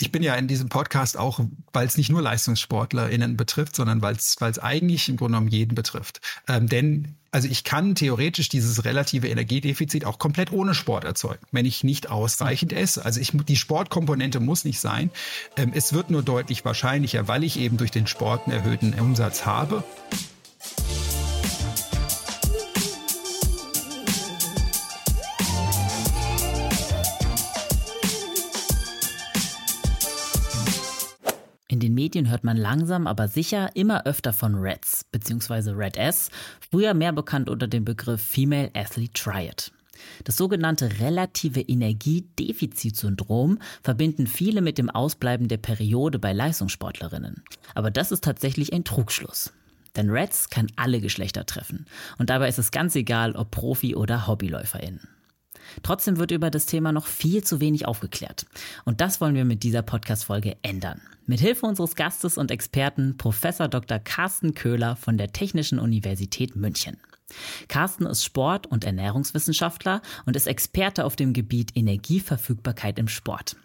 ich bin ja in diesem Podcast auch, weil es nicht nur LeistungssportlerInnen betrifft, sondern weil es eigentlich im Grunde genommen jeden betrifft. Ähm, denn also ich kann theoretisch dieses relative Energiedefizit auch komplett ohne Sport erzeugen, wenn ich nicht ausreichend esse. Also ich, die Sportkomponente muss nicht sein. Ähm, es wird nur deutlich wahrscheinlicher, weil ich eben durch den Sport einen erhöhten Umsatz habe. Medien hört man langsam, aber sicher immer öfter von REDS bzw. RED-S, früher mehr bekannt unter dem Begriff Female Athlete Triad. Das sogenannte relative Energiedefizitsyndrom verbinden viele mit dem Ausbleiben der Periode bei Leistungssportlerinnen. Aber das ist tatsächlich ein Trugschluss. Denn REDS kann alle Geschlechter treffen. Und dabei ist es ganz egal, ob Profi- oder HobbyläuferInnen. Trotzdem wird über das Thema noch viel zu wenig aufgeklärt. Und das wollen wir mit dieser Podcast-Folge ändern. Mit Hilfe unseres Gastes und Experten Professor Dr. Carsten Köhler von der Technischen Universität München. Carsten ist Sport- und Ernährungswissenschaftler und ist Experte auf dem Gebiet Energieverfügbarkeit im Sport.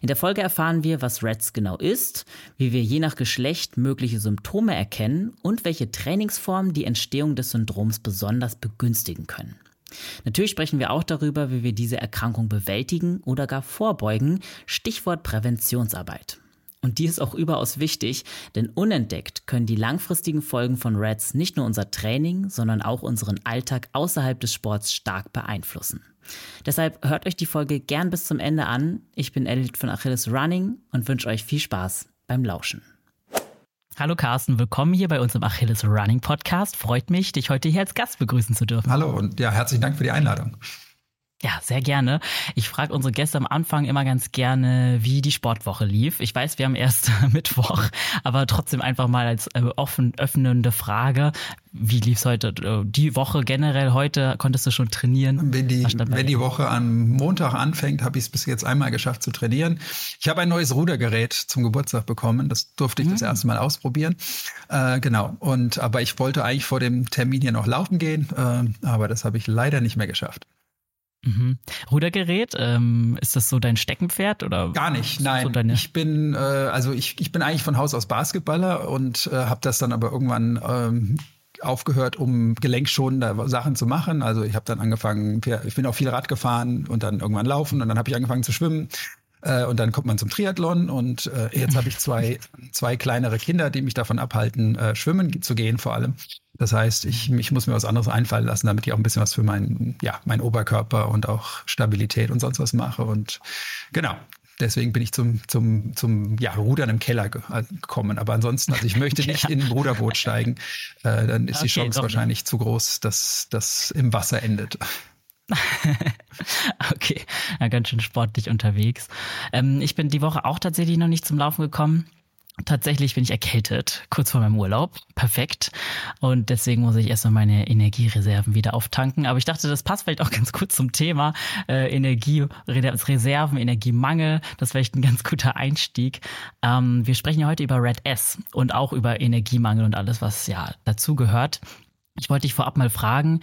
In der Folge erfahren wir, was REDS genau ist, wie wir je nach Geschlecht mögliche Symptome erkennen und welche Trainingsformen die Entstehung des Syndroms besonders begünstigen können. Natürlich sprechen wir auch darüber, wie wir diese Erkrankung bewältigen oder gar vorbeugen, Stichwort Präventionsarbeit. Und die ist auch überaus wichtig, denn unentdeckt können die langfristigen Folgen von REDS nicht nur unser Training, sondern auch unseren Alltag außerhalb des Sports stark beeinflussen. Deshalb hört euch die Folge gern bis zum Ende an. Ich bin Elliot von Achilles Running und wünsche euch viel Spaß beim Lauschen. Hallo Carsten, willkommen hier bei uns im Achilles Running Podcast. Freut mich, dich heute hier als Gast begrüßen zu dürfen. Hallo und ja, herzlichen Dank für die Einladung. Ja, sehr gerne. Ich frage unsere Gäste am Anfang immer ganz gerne, wie die Sportwoche lief. Ich weiß, wir haben erst Mittwoch, aber trotzdem einfach mal als äh, offen öffnende Frage. Wie lief's heute? Äh, die Woche generell heute konntest du schon trainieren? Wenn die, wenn die Woche am Montag anfängt, habe ich es bis jetzt einmal geschafft zu trainieren. Ich habe ein neues Rudergerät zum Geburtstag bekommen. Das durfte ich mhm. das erste Mal ausprobieren. Äh, genau. Und aber ich wollte eigentlich vor dem Termin hier noch laufen gehen, äh, aber das habe ich leider nicht mehr geschafft. Mhm. Rudergerät, ähm, ist das so dein Steckenpferd oder? Gar nicht, nein. So ich bin, äh, also ich, ich bin eigentlich von Haus aus Basketballer und äh, habe das dann aber irgendwann ähm, aufgehört, um gelenkschonende Sachen zu machen. Also ich habe dann angefangen, ich bin auch viel Rad gefahren und dann irgendwann laufen und dann habe ich angefangen zu schwimmen. Äh, und dann kommt man zum Triathlon und äh, jetzt habe ich zwei, zwei kleinere Kinder, die mich davon abhalten, äh, schwimmen zu gehen vor allem. Das heißt, ich, ich muss mir was anderes einfallen lassen, damit ich auch ein bisschen was für meinen, ja, meinen Oberkörper und auch Stabilität und sonst was mache. Und genau, deswegen bin ich zum, zum, zum ja, Rudern im Keller äh, gekommen. Aber ansonsten, also ich möchte nicht in ein Ruderboot steigen. Äh, dann ist okay, die Chance wahrscheinlich nicht. zu groß, dass das im Wasser endet. okay, ja, ganz schön sportlich unterwegs. Ähm, ich bin die Woche auch tatsächlich noch nicht zum Laufen gekommen. Tatsächlich bin ich erkältet, kurz vor meinem Urlaub. Perfekt. Und deswegen muss ich erstmal meine Energiereserven wieder auftanken. Aber ich dachte, das passt vielleicht auch ganz gut zum Thema äh, Energiereserven, Energiemangel. Das ist vielleicht ein ganz guter Einstieg. Ähm, wir sprechen ja heute über Red S und auch über Energiemangel und alles, was ja dazu gehört. Ich wollte dich vorab mal fragen,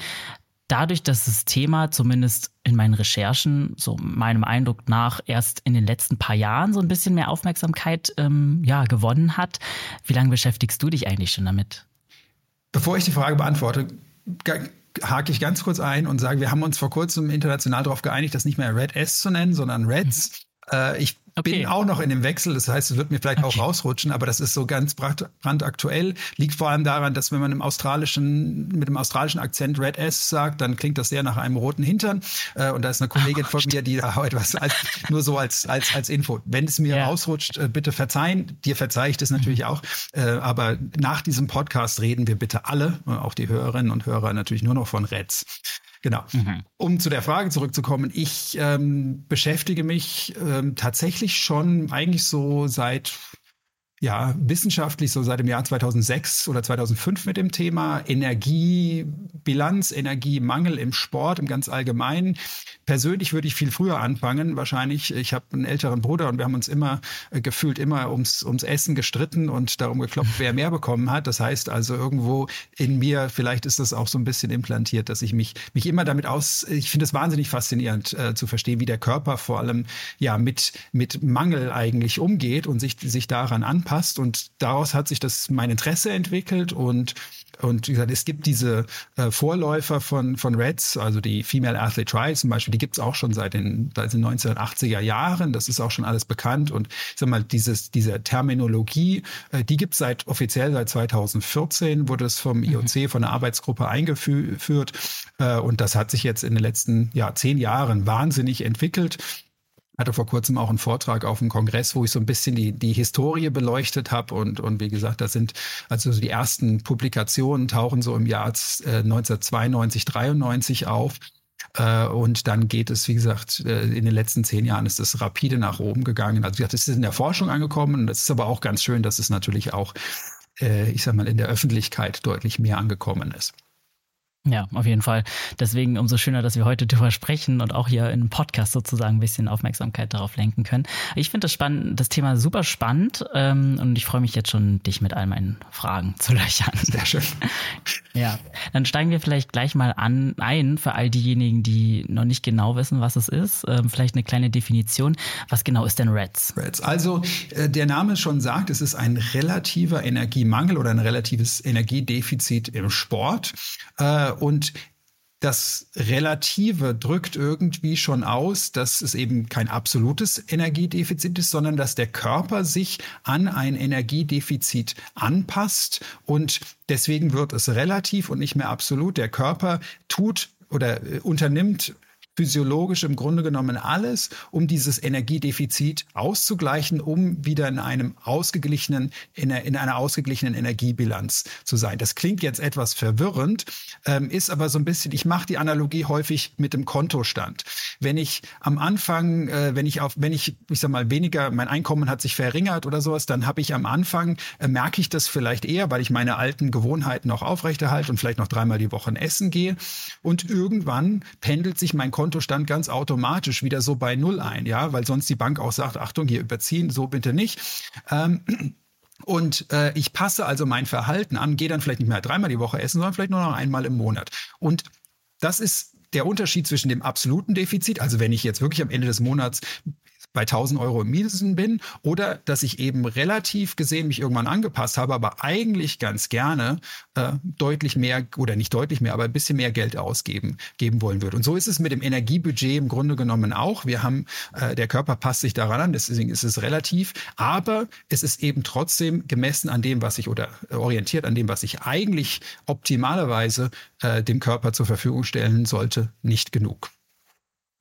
dadurch, dass das Thema zumindest in meinen Recherchen, so meinem Eindruck nach, erst in den letzten paar Jahren so ein bisschen mehr Aufmerksamkeit ähm, ja, gewonnen hat, wie lange beschäftigst du dich eigentlich schon damit? Bevor ich die Frage beantworte, hake ich ganz kurz ein und sage, wir haben uns vor kurzem international darauf geeinigt, das nicht mehr Red S zu nennen, sondern Reds. Äh, ich okay. bin auch noch in dem Wechsel, das heißt, es wird mir vielleicht okay. auch rausrutschen, aber das ist so ganz brandaktuell. Liegt vor allem daran, dass wenn man im australischen, mit dem australischen Akzent Red S sagt, dann klingt das sehr nach einem roten Hintern. Äh, und da ist eine Kollegin oh, von mir, die da etwas als, nur so als, als, als Info. Wenn es mir ja. rausrutscht, äh, bitte verzeihen. Dir verzeihe ich das natürlich mhm. auch. Aber nach diesem Podcast reden wir bitte alle, auch die Hörerinnen und Hörer natürlich nur noch von Reds. Genau. Mhm. Um zu der Frage zurückzukommen, ich ähm, beschäftige mich ähm, tatsächlich schon eigentlich so seit ja, wissenschaftlich so seit dem Jahr 2006 oder 2005 mit dem Thema Energiebilanz, Energiemangel im Sport im ganz Allgemeinen. Persönlich würde ich viel früher anfangen, wahrscheinlich. Ich habe einen älteren Bruder und wir haben uns immer äh, gefühlt immer ums, ums Essen gestritten und darum geklopft, wer mehr bekommen hat. Das heißt also irgendwo in mir, vielleicht ist das auch so ein bisschen implantiert, dass ich mich, mich immer damit aus, ich finde es wahnsinnig faszinierend äh, zu verstehen, wie der Körper vor allem ja mit, mit Mangel eigentlich umgeht und sich, sich daran anpasst passt. Und daraus hat sich das mein Interesse entwickelt und und wie gesagt, es gibt diese äh, Vorläufer von, von Reds, also die Female Athlete Trial zum Beispiel, die gibt es auch schon seit den, seit den 1980er Jahren. Das ist auch schon alles bekannt. Und ich sag mal, dieses, diese Terminologie, äh, die gibt es seit offiziell seit 2014, wurde es vom IOC, mhm. von der Arbeitsgruppe eingeführt. Äh, und das hat sich jetzt in den letzten ja, zehn Jahren wahnsinnig entwickelt hatte vor kurzem auch einen Vortrag auf dem Kongress, wo ich so ein bisschen die, die Historie beleuchtet habe. Und, und wie gesagt, das sind also die ersten Publikationen tauchen so im Jahr 1992, äh, 93 auf. Äh, und dann geht es, wie gesagt, äh, in den letzten zehn Jahren ist es rapide nach oben gegangen. Also wie gesagt, es ist in der Forschung angekommen. Und es ist aber auch ganz schön, dass es natürlich auch, ich sag mal, in der Öffentlichkeit deutlich mehr angekommen ist. Ja, auf jeden Fall. Deswegen umso schöner, dass wir heute darüber sprechen und auch hier im Podcast sozusagen ein bisschen Aufmerksamkeit darauf lenken können. Ich finde das spannend, das Thema super spannend ähm, und ich freue mich jetzt schon, dich mit all meinen Fragen zu löchern. Sehr schön. Ja, dann steigen wir vielleicht gleich mal an ein für all diejenigen, die noch nicht genau wissen, was es ist. Ähm, vielleicht eine kleine Definition. Was genau ist denn REDS? REDS. Also äh, der Name schon sagt, es ist ein relativer Energiemangel oder ein relatives Energiedefizit im Sport. Äh, und das Relative drückt irgendwie schon aus, dass es eben kein absolutes Energiedefizit ist, sondern dass der Körper sich an ein Energiedefizit anpasst und deswegen wird es relativ und nicht mehr absolut. Der Körper tut oder äh, unternimmt physiologisch im Grunde genommen alles, um dieses Energiedefizit auszugleichen, um wieder in einem ausgeglichenen, in, einer, in einer ausgeglichenen Energiebilanz zu sein. Das klingt jetzt etwas verwirrend, ähm, ist aber so ein bisschen, ich mache die Analogie häufig mit dem Kontostand. Wenn ich am Anfang, äh, wenn ich auf, wenn ich, ich sag mal, weniger, mein Einkommen hat sich verringert oder sowas, dann habe ich am Anfang, äh, merke ich das vielleicht eher, weil ich meine alten Gewohnheiten noch aufrechterhalte und vielleicht noch dreimal die Woche essen gehe. Und irgendwann pendelt sich mein Konto Kontostand ganz automatisch wieder so bei Null ein, ja, weil sonst die Bank auch sagt, Achtung, hier überziehen, so bitte nicht. Ähm, und äh, ich passe also mein Verhalten an, gehe dann vielleicht nicht mehr dreimal die Woche essen, sondern vielleicht nur noch einmal im Monat. Und das ist der Unterschied zwischen dem absoluten Defizit, also wenn ich jetzt wirklich am Ende des Monats bei 1000 Euro im Minusen bin oder dass ich eben relativ gesehen mich irgendwann angepasst habe, aber eigentlich ganz gerne äh, deutlich mehr oder nicht deutlich mehr, aber ein bisschen mehr Geld ausgeben geben wollen würde. Und so ist es mit dem Energiebudget im Grunde genommen auch. Wir haben, äh, der Körper passt sich daran an, deswegen ist es relativ, aber es ist eben trotzdem gemessen an dem, was ich oder orientiert an dem, was ich eigentlich optimalerweise äh, dem Körper zur Verfügung stellen sollte, nicht genug.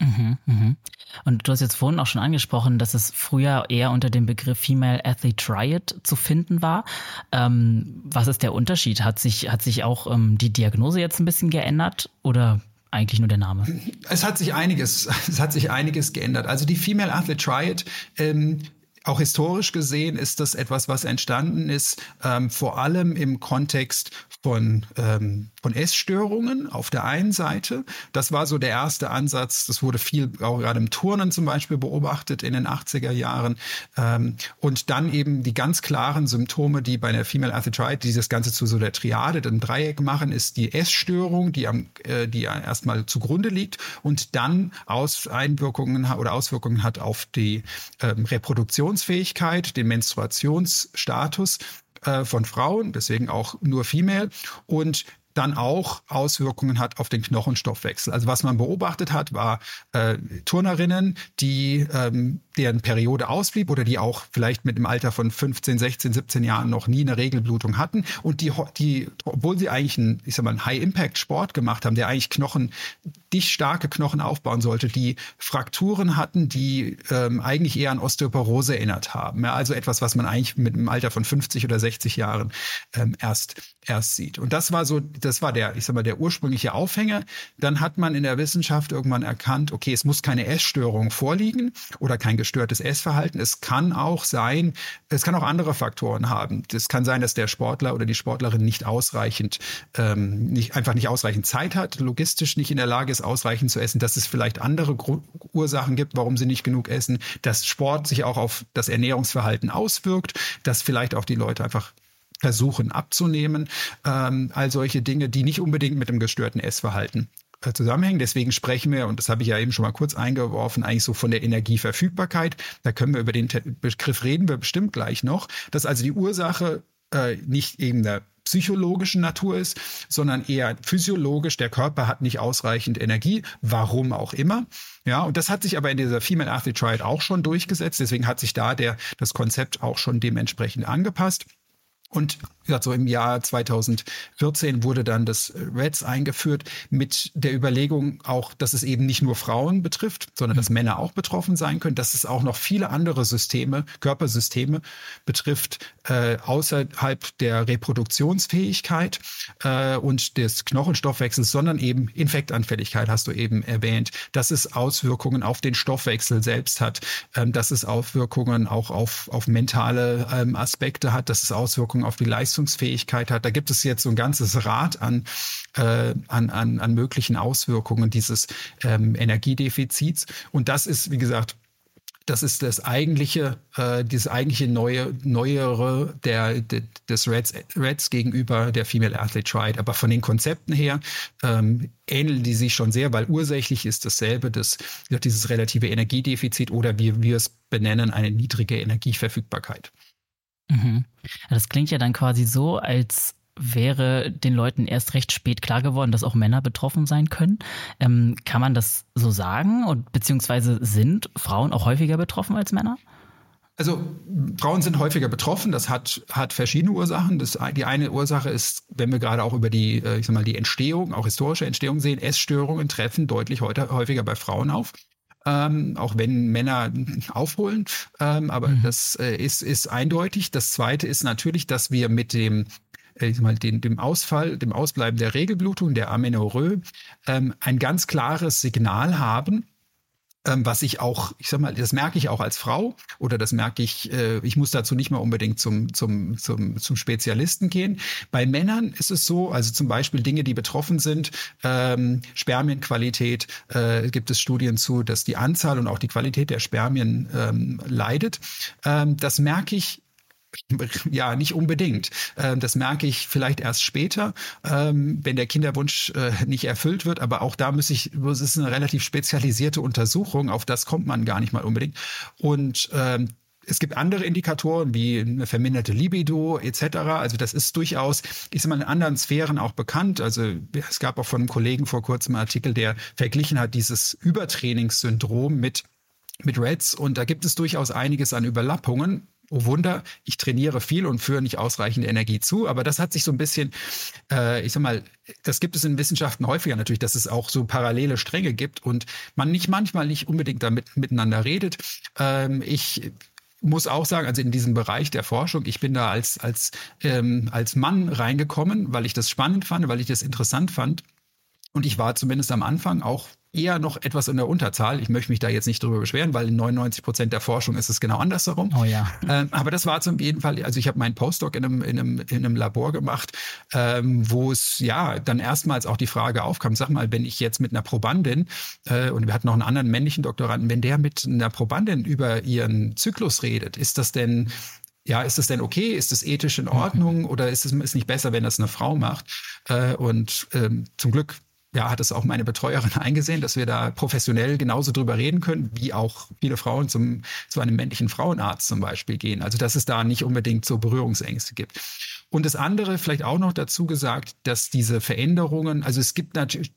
Mhm, mhm. Und du hast jetzt vorhin auch schon angesprochen, dass es früher eher unter dem Begriff Female Athlete Triad zu finden war. Ähm, was ist der Unterschied? Hat sich, hat sich auch ähm, die Diagnose jetzt ein bisschen geändert oder eigentlich nur der Name? Es hat sich einiges, es hat sich einiges geändert. Also die Female Athlete Triad ähm, auch historisch gesehen ist das etwas, was entstanden ist, ähm, vor allem im Kontext von, ähm, von Essstörungen auf der einen Seite. Das war so der erste Ansatz. Das wurde viel auch gerade im Turnen zum Beispiel beobachtet in den 80er Jahren. Ähm, und dann eben die ganz klaren Symptome, die bei der Female Arthritis, die das Ganze zu so der Triade, dem Dreieck machen, ist die Essstörung, die, am, äh, die erstmal zugrunde liegt und dann Aus Einwirkungen oder Auswirkungen hat auf die ähm, Reproduktionsfähigkeit, den Menstruationsstatus äh, von Frauen, deswegen auch nur Female. Und dann auch Auswirkungen hat auf den Knochenstoffwechsel. Also was man beobachtet hat, war äh, Turnerinnen, die ähm, deren Periode ausblieb oder die auch vielleicht mit dem Alter von 15, 16, 17 Jahren noch nie eine Regelblutung hatten und die, die obwohl sie eigentlich einen, ich sag mal, einen High-Impact-Sport gemacht haben, der eigentlich Knochen dicht starke Knochen aufbauen sollte, die Frakturen hatten, die ähm, eigentlich eher an Osteoporose erinnert haben. Ja, also etwas, was man eigentlich mit einem Alter von 50 oder 60 Jahren ähm, erst, erst sieht. Und das war so, das war der, ich sag mal, der ursprüngliche Aufhänger. Dann hat man in der Wissenschaft irgendwann erkannt, okay, es muss keine Essstörung vorliegen oder kein gestörtes Essverhalten. Es kann auch sein, es kann auch andere Faktoren haben. Es kann sein, dass der Sportler oder die Sportlerin nicht ausreichend, ähm, nicht, einfach nicht ausreichend Zeit hat, logistisch nicht in der Lage ist, ausreichend zu essen, dass es vielleicht andere Gru Ursachen gibt, warum sie nicht genug essen, dass Sport sich auch auf das Ernährungsverhalten auswirkt, dass vielleicht auch die Leute einfach versuchen abzunehmen. Ähm, all solche Dinge, die nicht unbedingt mit dem gestörten Essverhalten äh, zusammenhängen. Deswegen sprechen wir, und das habe ich ja eben schon mal kurz eingeworfen, eigentlich so von der Energieverfügbarkeit. Da können wir über den Begriff reden, wir bestimmt gleich noch, dass also die Ursache äh, nicht eben der psychologischen Natur ist, sondern eher physiologisch. Der Körper hat nicht ausreichend Energie, warum auch immer. Ja, und das hat sich aber in dieser Female Athlete Triad auch schon durchgesetzt. Deswegen hat sich da der, das Konzept auch schon dementsprechend angepasst. Und ja, so im Jahr 2014 wurde dann das REDS eingeführt mit der Überlegung auch, dass es eben nicht nur Frauen betrifft, sondern dass Männer auch betroffen sein können, dass es auch noch viele andere Systeme, Körpersysteme betrifft, äh, außerhalb der Reproduktionsfähigkeit äh, und des Knochenstoffwechsels, sondern eben Infektanfälligkeit hast du eben erwähnt, dass es Auswirkungen auf den Stoffwechsel selbst hat, ähm, dass es Auswirkungen auch auf, auf mentale ähm, Aspekte hat, dass es Auswirkungen auf die Leistungsfähigkeit hat. Da gibt es jetzt so ein ganzes Rad an, äh, an, an, an möglichen Auswirkungen dieses ähm, Energiedefizits. Und das ist, wie gesagt, das ist das eigentliche, äh, dieses eigentliche neue, neuere der, der, des Reds, Reds gegenüber der Female Athlete Triad. Aber von den Konzepten her ähm, ähneln die sich schon sehr, weil ursächlich ist dasselbe, das, dieses relative Energiedefizit oder wie wir es benennen, eine niedrige Energieverfügbarkeit. Mhm. Das klingt ja dann quasi so, als wäre den Leuten erst recht spät klar geworden, dass auch Männer betroffen sein können. Ähm, kann man das so sagen? Und beziehungsweise sind Frauen auch häufiger betroffen als Männer? Also Frauen sind häufiger betroffen. Das hat, hat verschiedene Ursachen. Das, die eine Ursache ist, wenn wir gerade auch über die, äh, ich sag mal, die Entstehung, auch historische Entstehung sehen, Essstörungen treffen deutlich heute, häufiger bei Frauen auf ähm, auch wenn Männer aufholen. Ähm, aber mhm. das äh, ist, ist eindeutig. Das Zweite ist natürlich, dass wir mit dem äh, ich mal, den, dem Ausfall, dem Ausbleiben der Regelblutung, der Amenorrhoe, ähm, ein ganz klares Signal haben, was ich auch, ich sag mal, das merke ich auch als Frau oder das merke ich, äh, ich muss dazu nicht mal unbedingt zum, zum, zum, zum Spezialisten gehen. Bei Männern ist es so, also zum Beispiel Dinge, die betroffen sind, ähm, Spermienqualität, äh, gibt es Studien zu, dass die Anzahl und auch die Qualität der Spermien ähm, leidet. Ähm, das merke ich ja, nicht unbedingt. Ähm, das merke ich vielleicht erst später, ähm, wenn der Kinderwunsch äh, nicht erfüllt wird. Aber auch da muss ich, es ist eine relativ spezialisierte Untersuchung. Auf das kommt man gar nicht mal unbedingt. Und ähm, es gibt andere Indikatoren wie eine verminderte Libido etc. Also das ist durchaus, ist immer in anderen Sphären auch bekannt. Also es gab auch von einem Kollegen vor kurzem einen Artikel, der verglichen hat dieses Übertrainingssyndrom mit mit Reds und da gibt es durchaus einiges an Überlappungen oh Wunder, ich trainiere viel und führe nicht ausreichend Energie zu. Aber das hat sich so ein bisschen, äh, ich sag mal, das gibt es in Wissenschaften häufiger natürlich, dass es auch so parallele Stränge gibt und man nicht manchmal nicht unbedingt damit miteinander redet. Ähm, ich muss auch sagen, also in diesem Bereich der Forschung, ich bin da als, als, ähm, als Mann reingekommen, weil ich das spannend fand, weil ich das interessant fand. Und ich war zumindest am Anfang auch eher noch etwas in der Unterzahl. Ich möchte mich da jetzt nicht drüber beschweren, weil in 99 Prozent der Forschung ist es genau andersherum. Oh ja. Ähm, aber das war zum jeden Fall, also ich habe meinen Postdoc in einem, in einem, in einem Labor gemacht, ähm, wo es ja dann erstmals auch die Frage aufkam, sag mal, wenn ich jetzt mit einer Probandin, äh, und wir hatten noch einen anderen männlichen Doktoranden, wenn der mit einer Probandin über ihren Zyklus redet, ist das denn ja, ist das denn okay? Ist das ethisch in Ordnung? Oder ist es ist nicht besser, wenn das eine Frau macht? Äh, und ähm, zum Glück ja, hat es auch meine Betreuerin eingesehen, dass wir da professionell genauso drüber reden können, wie auch viele Frauen zum, zu einem männlichen Frauenarzt zum Beispiel gehen. Also, dass es da nicht unbedingt so Berührungsängste gibt. Und das andere vielleicht auch noch dazu gesagt, dass diese Veränderungen, also es gibt natürlich,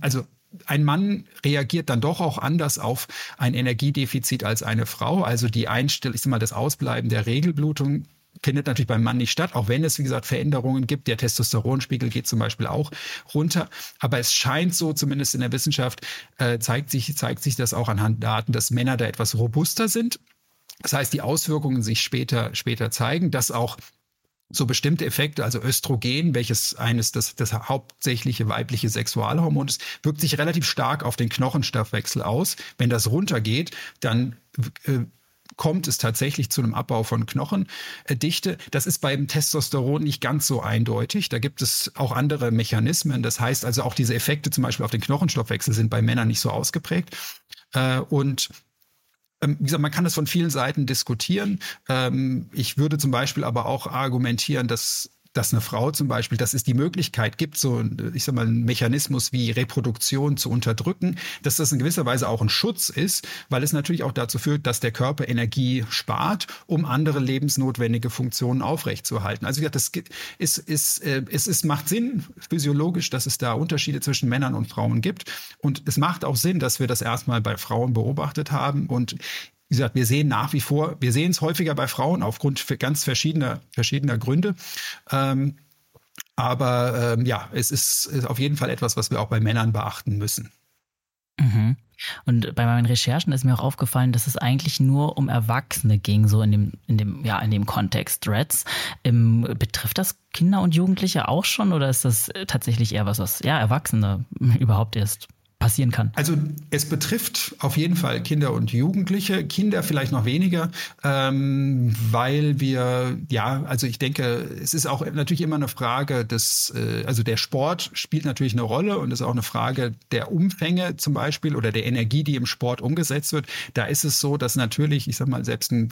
also ein Mann reagiert dann doch auch anders auf ein Energiedefizit als eine Frau. Also die Einstellung, ich sag mal, das Ausbleiben der Regelblutung findet natürlich beim Mann nicht statt, auch wenn es, wie gesagt, Veränderungen gibt. Der Testosteronspiegel geht zum Beispiel auch runter. Aber es scheint so, zumindest in der Wissenschaft, äh, zeigt, sich, zeigt sich das auch anhand Daten, dass Männer da etwas robuster sind. Das heißt, die Auswirkungen sich später, später zeigen, dass auch so bestimmte Effekte, also Östrogen, welches eines das, das hauptsächliche weibliche Sexualhormon ist, wirkt sich relativ stark auf den Knochenstoffwechsel aus. Wenn das runtergeht, dann äh, kommt es tatsächlich zu einem Abbau von Knochendichte. Das ist beim Testosteron nicht ganz so eindeutig. Da gibt es auch andere Mechanismen. Das heißt also auch diese Effekte zum Beispiel auf den Knochenstoffwechsel sind bei Männern nicht so ausgeprägt. Äh, und ähm, wie gesagt, man kann das von vielen Seiten diskutieren. Ähm, ich würde zum Beispiel aber auch argumentieren, dass dass eine Frau zum Beispiel, dass es die Möglichkeit gibt, so, ich sag mal, einen Mechanismus wie Reproduktion zu unterdrücken, dass das in gewisser Weise auch ein Schutz ist, weil es natürlich auch dazu führt, dass der Körper Energie spart, um andere lebensnotwendige Funktionen aufrechtzuerhalten. Also gesagt, das ist, ist, äh, es ist, macht Sinn physiologisch, dass es da Unterschiede zwischen Männern und Frauen gibt. Und es macht auch Sinn, dass wir das erstmal bei Frauen beobachtet haben. Und wie gesagt, wir sehen nach wie vor, wir sehen es häufiger bei Frauen aufgrund ganz verschiedener, verschiedener Gründe. Ähm, aber ähm, ja, es ist, ist auf jeden Fall etwas, was wir auch bei Männern beachten müssen. Mhm. Und bei meinen Recherchen ist mir auch aufgefallen, dass es eigentlich nur um Erwachsene ging, so in dem, in dem, ja, in dem Kontext Threads. Ähm, betrifft das Kinder und Jugendliche auch schon oder ist das tatsächlich eher was, was ja Erwachsene überhaupt erst passieren kann? Also es betrifft auf jeden Fall Kinder und Jugendliche, Kinder vielleicht noch weniger, ähm, weil wir, ja, also ich denke, es ist auch natürlich immer eine Frage des, äh, also der Sport spielt natürlich eine Rolle und ist auch eine Frage der Umfänge zum Beispiel oder der Energie, die im Sport umgesetzt wird. Da ist es so, dass natürlich, ich sag mal, selbst ein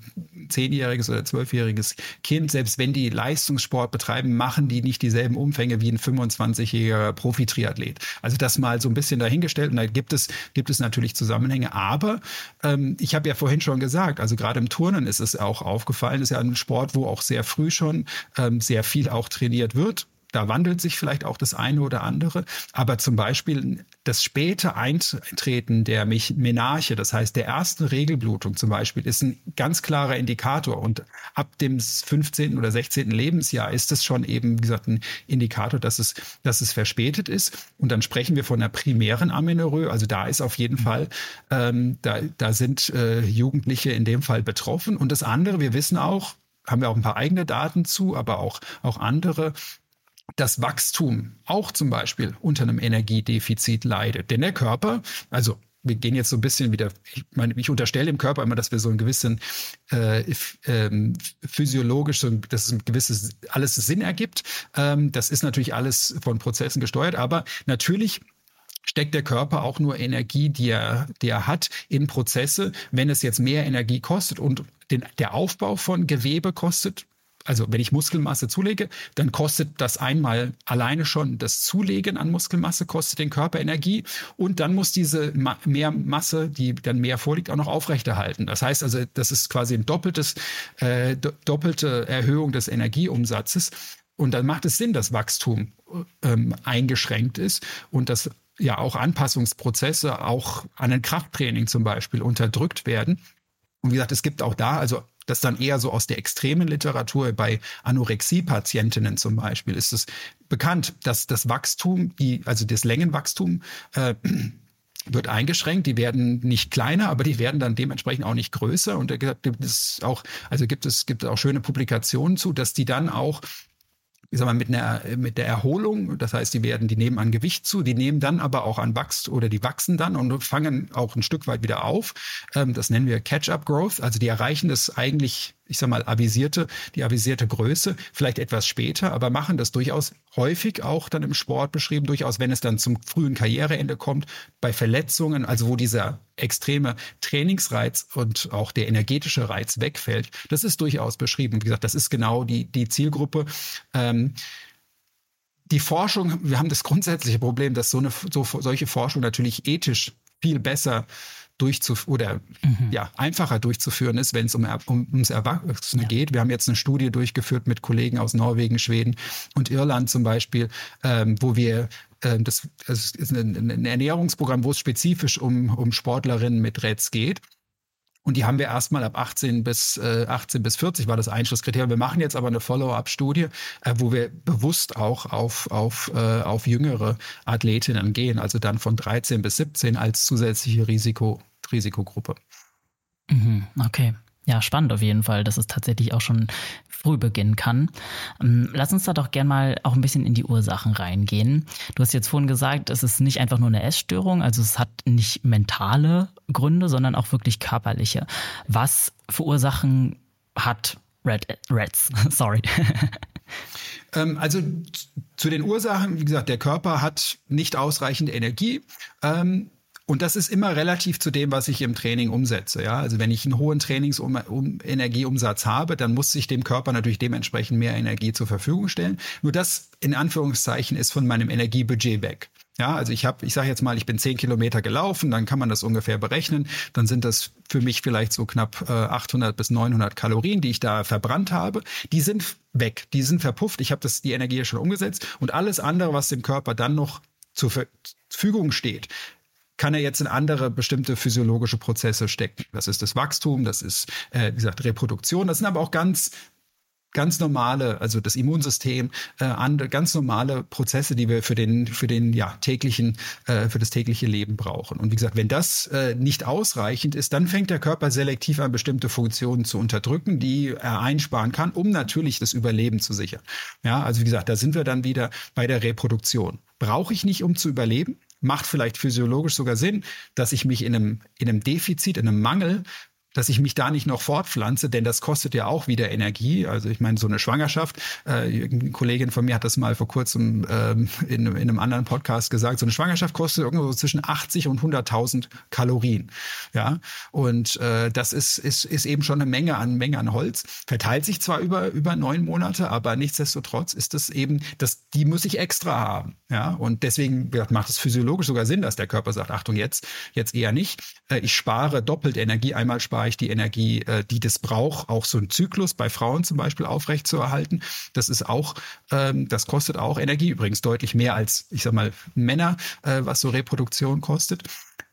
zehnjähriges oder zwölfjähriges Kind, selbst wenn die Leistungssport betreiben, machen die nicht dieselben Umfänge wie ein 25-jähriger Profi-Triathlet. Also das mal so ein bisschen dahingestellt darstellt. Und da gibt es, gibt es natürlich Zusammenhänge. Aber ähm, ich habe ja vorhin schon gesagt, also gerade im Turnen ist es auch aufgefallen, ist ja ein Sport, wo auch sehr früh schon ähm, sehr viel auch trainiert wird da wandelt sich vielleicht auch das eine oder andere. Aber zum Beispiel das späte Eintreten der Menarche, das heißt der ersten Regelblutung zum Beispiel, ist ein ganz klarer Indikator. Und ab dem 15. oder 16. Lebensjahr ist es schon eben, wie gesagt, ein Indikator, dass es, dass es verspätet ist. Und dann sprechen wir von einer primären Amenorrhoe. Also da ist auf jeden mhm. Fall, ähm, da, da sind äh, Jugendliche in dem Fall betroffen. Und das andere, wir wissen auch, haben wir auch ein paar eigene Daten zu, aber auch, auch andere, das Wachstum auch zum Beispiel unter einem Energiedefizit leidet. Denn der Körper, also wir gehen jetzt so ein bisschen wieder, ich meine, ich unterstelle dem Körper immer, dass wir so ein gewissen äh, ähm, physiologisch, so dass es ein gewisses alles Sinn ergibt. Ähm, das ist natürlich alles von Prozessen gesteuert, aber natürlich steckt der Körper auch nur Energie, die er, die er hat, in Prozesse. Wenn es jetzt mehr Energie kostet und den, der Aufbau von Gewebe kostet also wenn ich Muskelmasse zulege, dann kostet das einmal alleine schon das Zulegen an Muskelmasse, kostet den Körper Energie und dann muss diese mehr Masse, die dann mehr vorliegt, auch noch aufrechterhalten. Das heißt also, das ist quasi ein doppeltes, äh, doppelte Erhöhung des Energieumsatzes. Und dann macht es Sinn, dass Wachstum ähm, eingeschränkt ist und dass ja auch Anpassungsprozesse auch an ein Krafttraining zum Beispiel unterdrückt werden. Und wie gesagt, es gibt auch da, also das dann eher so aus der extremen Literatur bei Anorexie-Patientinnen zum Beispiel ist es bekannt, dass das Wachstum, die, also das Längenwachstum, äh, wird eingeschränkt. Die werden nicht kleiner, aber die werden dann dementsprechend auch nicht größer. Und da gibt es auch, also gibt es, gibt auch schöne Publikationen zu, dass die dann auch ich sag mal, mit einer, mit der Erholung, das heißt, die werden, die nehmen an Gewicht zu, die nehmen dann aber auch an Wachst oder die wachsen dann und fangen auch ein Stück weit wieder auf. Ähm, das nennen wir Catch-up-Growth. Also die erreichen das eigentlich ich sag mal, avisierte, die avisierte Größe, vielleicht etwas später, aber machen das durchaus häufig auch dann im Sport beschrieben, durchaus, wenn es dann zum frühen Karriereende kommt, bei Verletzungen, also wo dieser extreme Trainingsreiz und auch der energetische Reiz wegfällt. Das ist durchaus beschrieben. Wie gesagt, das ist genau die, die Zielgruppe. Ähm, die Forschung, wir haben das grundsätzliche Problem, dass so eine so, solche Forschung natürlich ethisch viel besser durchzuführen oder mhm. ja, einfacher durchzuführen ist, wenn es um, um, ums Erwachsene ja. geht. Wir haben jetzt eine Studie durchgeführt mit Kollegen aus Norwegen, Schweden und Irland zum Beispiel, ähm, wo wir ähm, das, das ist ein, ein Ernährungsprogramm, wo es spezifisch um, um Sportlerinnen mit Reds geht. Und die haben wir erstmal ab 18 bis äh, 18 bis 40 war das Einschlusskriterium. Wir machen jetzt aber eine Follow-up-Studie, äh, wo wir bewusst auch auf, auf, äh, auf jüngere Athletinnen gehen, also dann von 13 bis 17 als zusätzliche Risiko, Risikogruppe. Mhm, okay. Ja, spannend auf jeden Fall, dass es tatsächlich auch schon früh beginnen kann. Ähm, lass uns da doch gern mal auch ein bisschen in die Ursachen reingehen. Du hast jetzt vorhin gesagt, es ist nicht einfach nur eine Essstörung, also es hat nicht mentale Gründe, sondern auch wirklich körperliche. Was für Ursachen hat Red, Reds? Sorry. Ähm, also zu den Ursachen, wie gesagt, der Körper hat nicht ausreichend Energie. Ähm, und das ist immer relativ zu dem, was ich im Training umsetze. Ja, also wenn ich einen hohen Trainingsenergieumsatz habe, dann muss sich dem Körper natürlich dementsprechend mehr Energie zur Verfügung stellen. Nur das in Anführungszeichen ist von meinem Energiebudget weg. Ja, also ich habe, ich sage jetzt mal, ich bin zehn Kilometer gelaufen, dann kann man das ungefähr berechnen. Dann sind das für mich vielleicht so knapp äh, 800 bis 900 Kalorien, die ich da verbrannt habe. Die sind weg, die sind verpufft. Ich habe das die Energie schon umgesetzt und alles andere, was dem Körper dann noch zur Verfügung steht, kann er jetzt in andere bestimmte physiologische Prozesse stecken. Das ist das Wachstum, das ist, äh, wie gesagt, Reproduktion. Das sind aber auch ganz ganz normale, also das Immunsystem, äh, andere ganz normale Prozesse, die wir für den für den ja täglichen äh, für das tägliche Leben brauchen. Und wie gesagt, wenn das äh, nicht ausreichend ist, dann fängt der Körper selektiv an bestimmte Funktionen zu unterdrücken, die er einsparen kann, um natürlich das Überleben zu sichern. Ja, also wie gesagt, da sind wir dann wieder bei der Reproduktion. Brauche ich nicht, um zu überleben? Macht vielleicht physiologisch sogar Sinn, dass ich mich in einem, in einem Defizit, in einem Mangel dass ich mich da nicht noch fortpflanze, denn das kostet ja auch wieder Energie. Also ich meine, so eine Schwangerschaft, äh, eine Kollegin von mir hat das mal vor kurzem ähm, in, in einem anderen Podcast gesagt, so eine Schwangerschaft kostet irgendwo zwischen 80 und 100.000 Kalorien. Ja, und äh, das ist, ist, ist eben schon eine Menge an, Menge an Holz. Verteilt sich zwar über, über neun Monate, aber nichtsdestotrotz ist das eben, das, die muss ich extra haben. Ja, und deswegen macht es physiologisch sogar Sinn, dass der Körper sagt, Achtung, jetzt, jetzt eher nicht. Äh, ich spare doppelt Energie, einmal spare Bereich die Energie, äh, die das braucht, auch so ein Zyklus bei Frauen zum Beispiel aufrechtzuerhalten. Das ist auch, ähm, das kostet auch Energie, übrigens deutlich mehr als, ich sag mal, Männer, äh, was so Reproduktion kostet.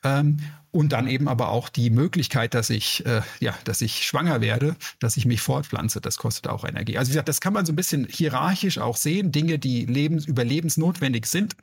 Ähm, und dann eben aber auch die Möglichkeit, dass ich, äh, ja, dass ich schwanger werde, dass ich mich fortpflanze, das kostet auch Energie. Also wie gesagt, das kann man so ein bisschen hierarchisch auch sehen, Dinge, die lebens überlebensnotwendig sind,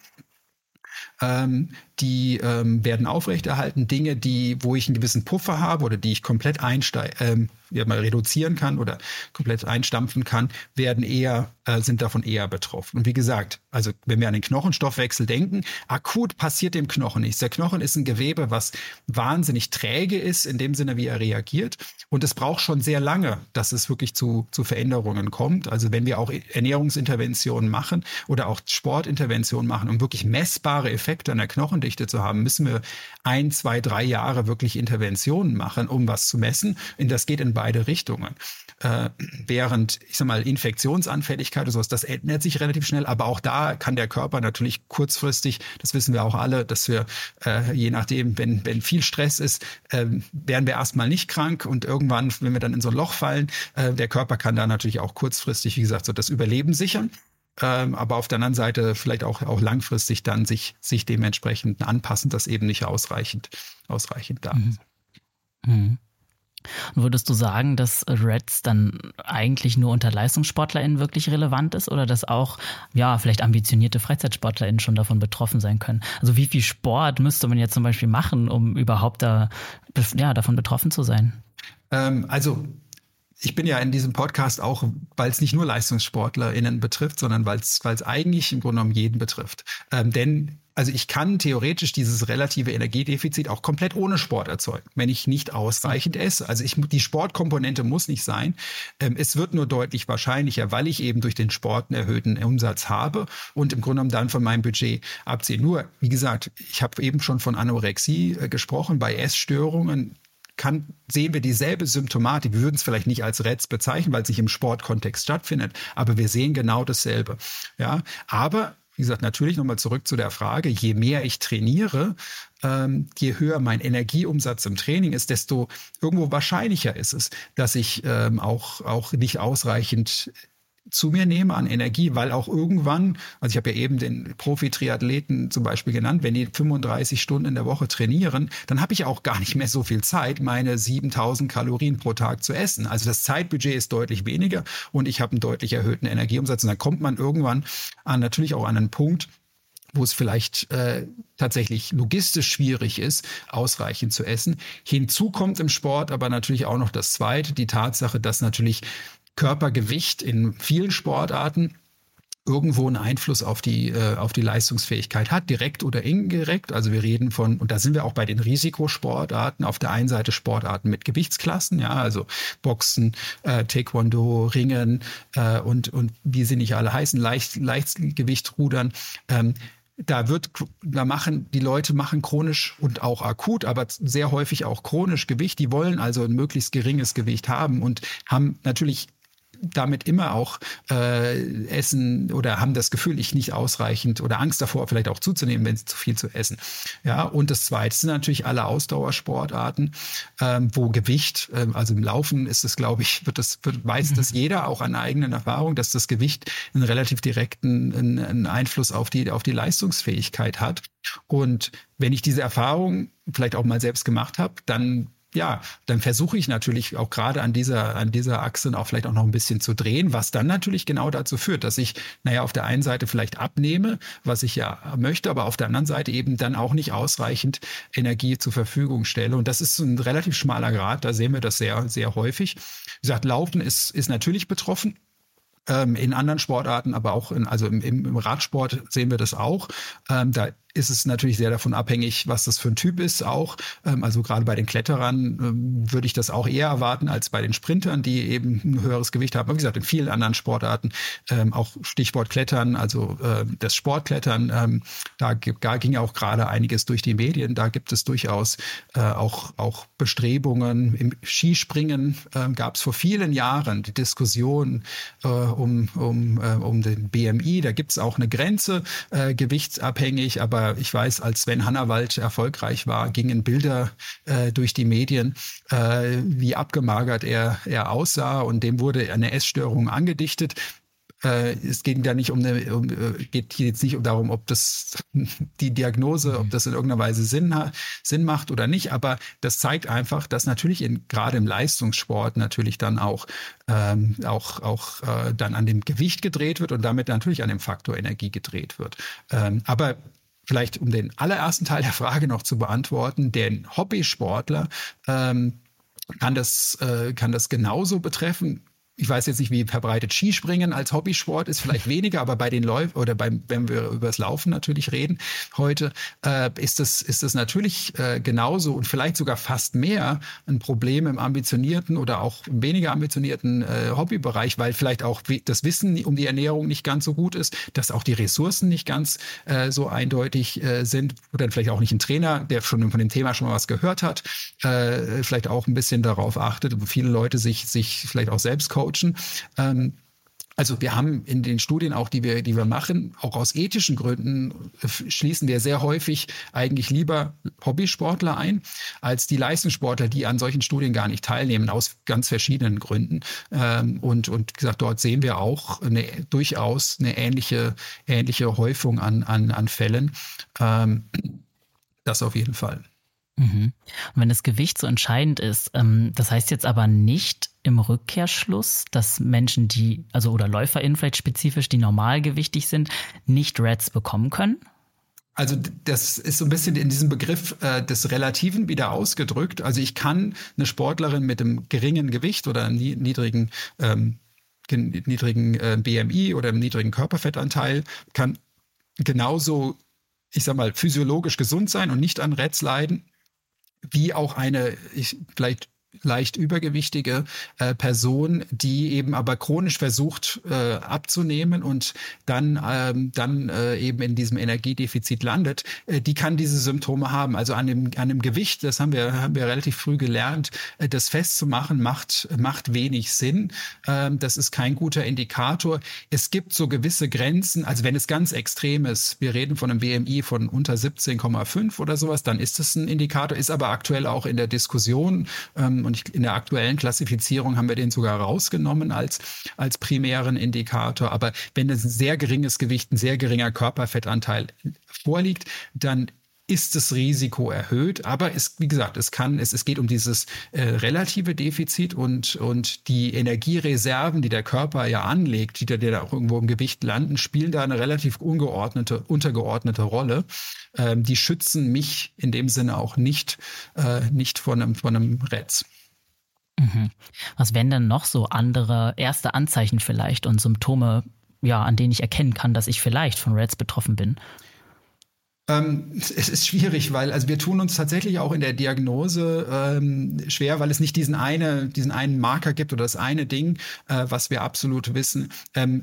ähm, die ähm, werden aufrechterhalten. Dinge, die, wo ich einen gewissen Puffer habe oder die ich komplett einsteige, ähm, ja, mal reduzieren kann oder komplett einstampfen kann, werden eher, äh, sind davon eher betroffen. Und wie gesagt, also wenn wir an den Knochenstoffwechsel denken, akut passiert dem Knochen nichts. Der Knochen ist ein Gewebe, was wahnsinnig träge ist, in dem Sinne, wie er reagiert. Und es braucht schon sehr lange, dass es wirklich zu, zu Veränderungen kommt. Also wenn wir auch Ernährungsinterventionen machen oder auch Sportinterventionen machen, um wirklich messbare Effekte an der Knochendichte zu haben, müssen wir ein, zwei, drei Jahre wirklich Interventionen machen, um was zu messen. Und das geht in beide Richtungen. Äh, während, ich sag mal, Infektionsanfälligkeit oder sowas, das ändert sich relativ schnell, aber auch da kann der Körper natürlich kurzfristig, das wissen wir auch alle, dass wir, äh, je nachdem, wenn, wenn viel Stress ist, äh, werden wir erstmal nicht krank und irgendwann, wenn wir dann in so ein Loch fallen, äh, der Körper kann da natürlich auch kurzfristig, wie gesagt, so das Überleben sichern. Ähm, aber auf der anderen Seite vielleicht auch, auch langfristig dann sich, sich dementsprechend anpassen, dass eben nicht ausreichend, ausreichend da ist. Mhm. Mhm. Würdest du sagen, dass Reds dann eigentlich nur unter LeistungssportlerInnen wirklich relevant ist oder dass auch, ja, vielleicht ambitionierte FreizeitsportlerInnen schon davon betroffen sein können? Also wie viel Sport müsste man jetzt zum Beispiel machen, um überhaupt da, ja, davon betroffen zu sein? Ähm, also ich bin ja in diesem Podcast auch, weil es nicht nur LeistungssportlerInnen betrifft, sondern weil es eigentlich im Grunde genommen jeden betrifft. Ähm, denn also ich kann theoretisch dieses relative Energiedefizit auch komplett ohne Sport erzeugen, wenn ich nicht ausreichend esse. Also ich, die Sportkomponente muss nicht sein. Ähm, es wird nur deutlich wahrscheinlicher, weil ich eben durch den Sport einen erhöhten Umsatz habe und im Grunde genommen dann von meinem Budget abziehe. Nur, wie gesagt, ich habe eben schon von Anorexie äh, gesprochen. Bei Essstörungen kann, sehen wir dieselbe Symptomatik. Wir würden es vielleicht nicht als Reds bezeichnen, weil es sich im Sportkontext stattfindet, aber wir sehen genau dasselbe. Ja, aber wie gesagt, natürlich nochmal zurück zu der Frage, je mehr ich trainiere, ähm, je höher mein Energieumsatz im Training ist, desto irgendwo wahrscheinlicher ist es, dass ich ähm, auch, auch nicht ausreichend zu mir nehme an Energie, weil auch irgendwann, also ich habe ja eben den Profi-Triathleten zum Beispiel genannt, wenn die 35 Stunden in der Woche trainieren, dann habe ich auch gar nicht mehr so viel Zeit, meine 7000 Kalorien pro Tag zu essen. Also das Zeitbudget ist deutlich weniger und ich habe einen deutlich erhöhten Energieumsatz. Und dann kommt man irgendwann an natürlich auch an einen Punkt, wo es vielleicht äh, tatsächlich logistisch schwierig ist, ausreichend zu essen. Hinzu kommt im Sport aber natürlich auch noch das Zweite, die Tatsache, dass natürlich Körpergewicht in vielen Sportarten irgendwo einen Einfluss auf die, äh, auf die Leistungsfähigkeit hat, direkt oder indirekt. Also wir reden von, und da sind wir auch bei den Risikosportarten, auf der einen Seite Sportarten mit Gewichtsklassen, ja, also Boxen, äh, Taekwondo, Ringen äh, und, und wie sie nicht alle heißen, Leicht, Leichtgewichtrudern. Ähm, da wird, da machen, die Leute machen chronisch und auch akut, aber sehr häufig auch chronisch Gewicht. Die wollen also ein möglichst geringes Gewicht haben und haben natürlich damit immer auch äh, essen oder haben das Gefühl, ich nicht ausreichend oder Angst davor, vielleicht auch zuzunehmen, wenn sie zu viel zu essen. Ja, und das Zweite sind natürlich alle Ausdauersportarten, ähm, wo Gewicht, äh, also im Laufen ist es, glaube ich, wird das, wird, weiß mhm. das jeder auch an eigenen Erfahrung, dass das Gewicht einen relativ direkten einen Einfluss auf die, auf die Leistungsfähigkeit hat. Und wenn ich diese Erfahrung vielleicht auch mal selbst gemacht habe, dann ja, dann versuche ich natürlich auch gerade an dieser, an dieser Achse auch vielleicht auch noch ein bisschen zu drehen, was dann natürlich genau dazu führt, dass ich, naja, auf der einen Seite vielleicht abnehme, was ich ja möchte, aber auf der anderen Seite eben dann auch nicht ausreichend Energie zur Verfügung stelle. Und das ist ein relativ schmaler Grad, da sehen wir das sehr, sehr häufig. Wie gesagt, Laufen ist, ist natürlich betroffen. Ähm, in anderen Sportarten, aber auch in, also im, im Radsport sehen wir das auch. Ähm, da ist es natürlich sehr davon abhängig, was das für ein Typ ist auch. Ähm, also gerade bei den Kletterern ähm, würde ich das auch eher erwarten als bei den Sprintern, die eben ein höheres Gewicht haben. Aber wie gesagt, in vielen anderen Sportarten, ähm, auch Stichwort Klettern, also das Sportklettern, da, da ging ja auch gerade einiges durch die Medien. Da gibt es durchaus äh, auch, auch Bestrebungen. Im Skispringen gab es vor vielen Jahren die Diskussion äh, um, um, um den BMI. Da gibt es auch eine Grenze, gewichtsabhängig, aber ich weiß, als Sven Hannawald erfolgreich war, gingen Bilder äh, durch die Medien, äh, wie abgemagert er, er aussah. Und dem wurde eine Essstörung angedichtet äh, es ging da nicht um eine, um, äh, geht jetzt nicht darum, ob das die Diagnose, ob das in irgendeiner Weise Sinn, Sinn macht oder nicht, aber das zeigt einfach, dass natürlich in, gerade im Leistungssport natürlich dann auch, ähm, auch, auch äh, dann an dem Gewicht gedreht wird und damit natürlich an dem Faktor Energie gedreht wird. Ähm, aber vielleicht um den allerersten Teil der Frage noch zu beantworten, den Hobbysportler ähm, kann das, äh, kann das genauso betreffen ich weiß jetzt nicht, wie verbreitet Skispringen als Hobbysport ist, vielleicht weniger, aber bei den Läufen oder beim, wenn wir über das Laufen natürlich reden heute, äh, ist das, ist das natürlich äh, genauso und vielleicht sogar fast mehr ein Problem im ambitionierten oder auch weniger ambitionierten äh, Hobbybereich, weil vielleicht auch das Wissen um die Ernährung nicht ganz so gut ist, dass auch die Ressourcen nicht ganz äh, so eindeutig äh, sind oder vielleicht auch nicht ein Trainer, der schon von dem Thema schon mal was gehört hat, äh, vielleicht auch ein bisschen darauf achtet, viele Leute sich, sich vielleicht auch selbst coachen coachen. Ähm, also wir haben in den Studien auch, die wir, die wir machen, auch aus ethischen Gründen äh, schließen wir sehr häufig eigentlich lieber Hobbysportler ein, als die Leistungssportler, die an solchen Studien gar nicht teilnehmen, aus ganz verschiedenen Gründen. Ähm, und, und gesagt, dort sehen wir auch eine, durchaus eine ähnliche, ähnliche Häufung an, an, an Fällen. Ähm, das auf jeden Fall. Mhm. Und wenn das Gewicht so entscheidend ist, ähm, das heißt jetzt aber nicht im Rückkehrschluss, dass Menschen, die, also oder LäuferInnen vielleicht spezifisch, die normalgewichtig sind, nicht Reds bekommen können? Also das ist so ein bisschen in diesem Begriff äh, des Relativen wieder ausgedrückt. Also ich kann eine Sportlerin mit einem geringen Gewicht oder einem niedrigen, ähm, niedrigen äh, BMI oder einem niedrigen Körperfettanteil kann genauso, ich sag mal, physiologisch gesund sein und nicht an Reds leiden wie auch eine ich, vielleicht leicht übergewichtige äh, Person, die eben aber chronisch versucht äh, abzunehmen und dann, ähm, dann äh, eben in diesem Energiedefizit landet, äh, die kann diese Symptome haben. Also an dem, an dem Gewicht, das haben wir, haben wir relativ früh gelernt, äh, das festzumachen, macht, macht wenig Sinn. Ähm, das ist kein guter Indikator. Es gibt so gewisse Grenzen, also wenn es ganz extrem ist, wir reden von einem BMI von unter 17,5 oder sowas, dann ist das ein Indikator, ist aber aktuell auch in der Diskussion. Ähm, Und in der aktuellen Klassifizierung haben wir den sogar rausgenommen als, als primären Indikator. Aber wenn es ein sehr geringes Gewicht, ein sehr geringer Körperfettanteil vorliegt, dann ist das Risiko erhöht. Aber es, wie gesagt, es kann, es, es geht um dieses äh, relative Defizit und, und die Energiereserven, die der Körper ja anlegt, die da, die da auch irgendwo im Gewicht landen, spielen da eine relativ ungeordnete, untergeordnete Rolle. Ähm, die schützen mich in dem Sinne auch nicht, äh, nicht von einem, von einem Retz. Mhm. Was wären denn noch so andere erste Anzeichen vielleicht und Symptome, ja, an denen ich erkennen kann, dass ich vielleicht von Reds betroffen bin? Ähm, es ist schwierig, weil also wir tun uns tatsächlich auch in der Diagnose ähm, schwer, weil es nicht diesen eine, diesen einen Marker gibt oder das eine Ding, äh, was wir absolut wissen. Ähm,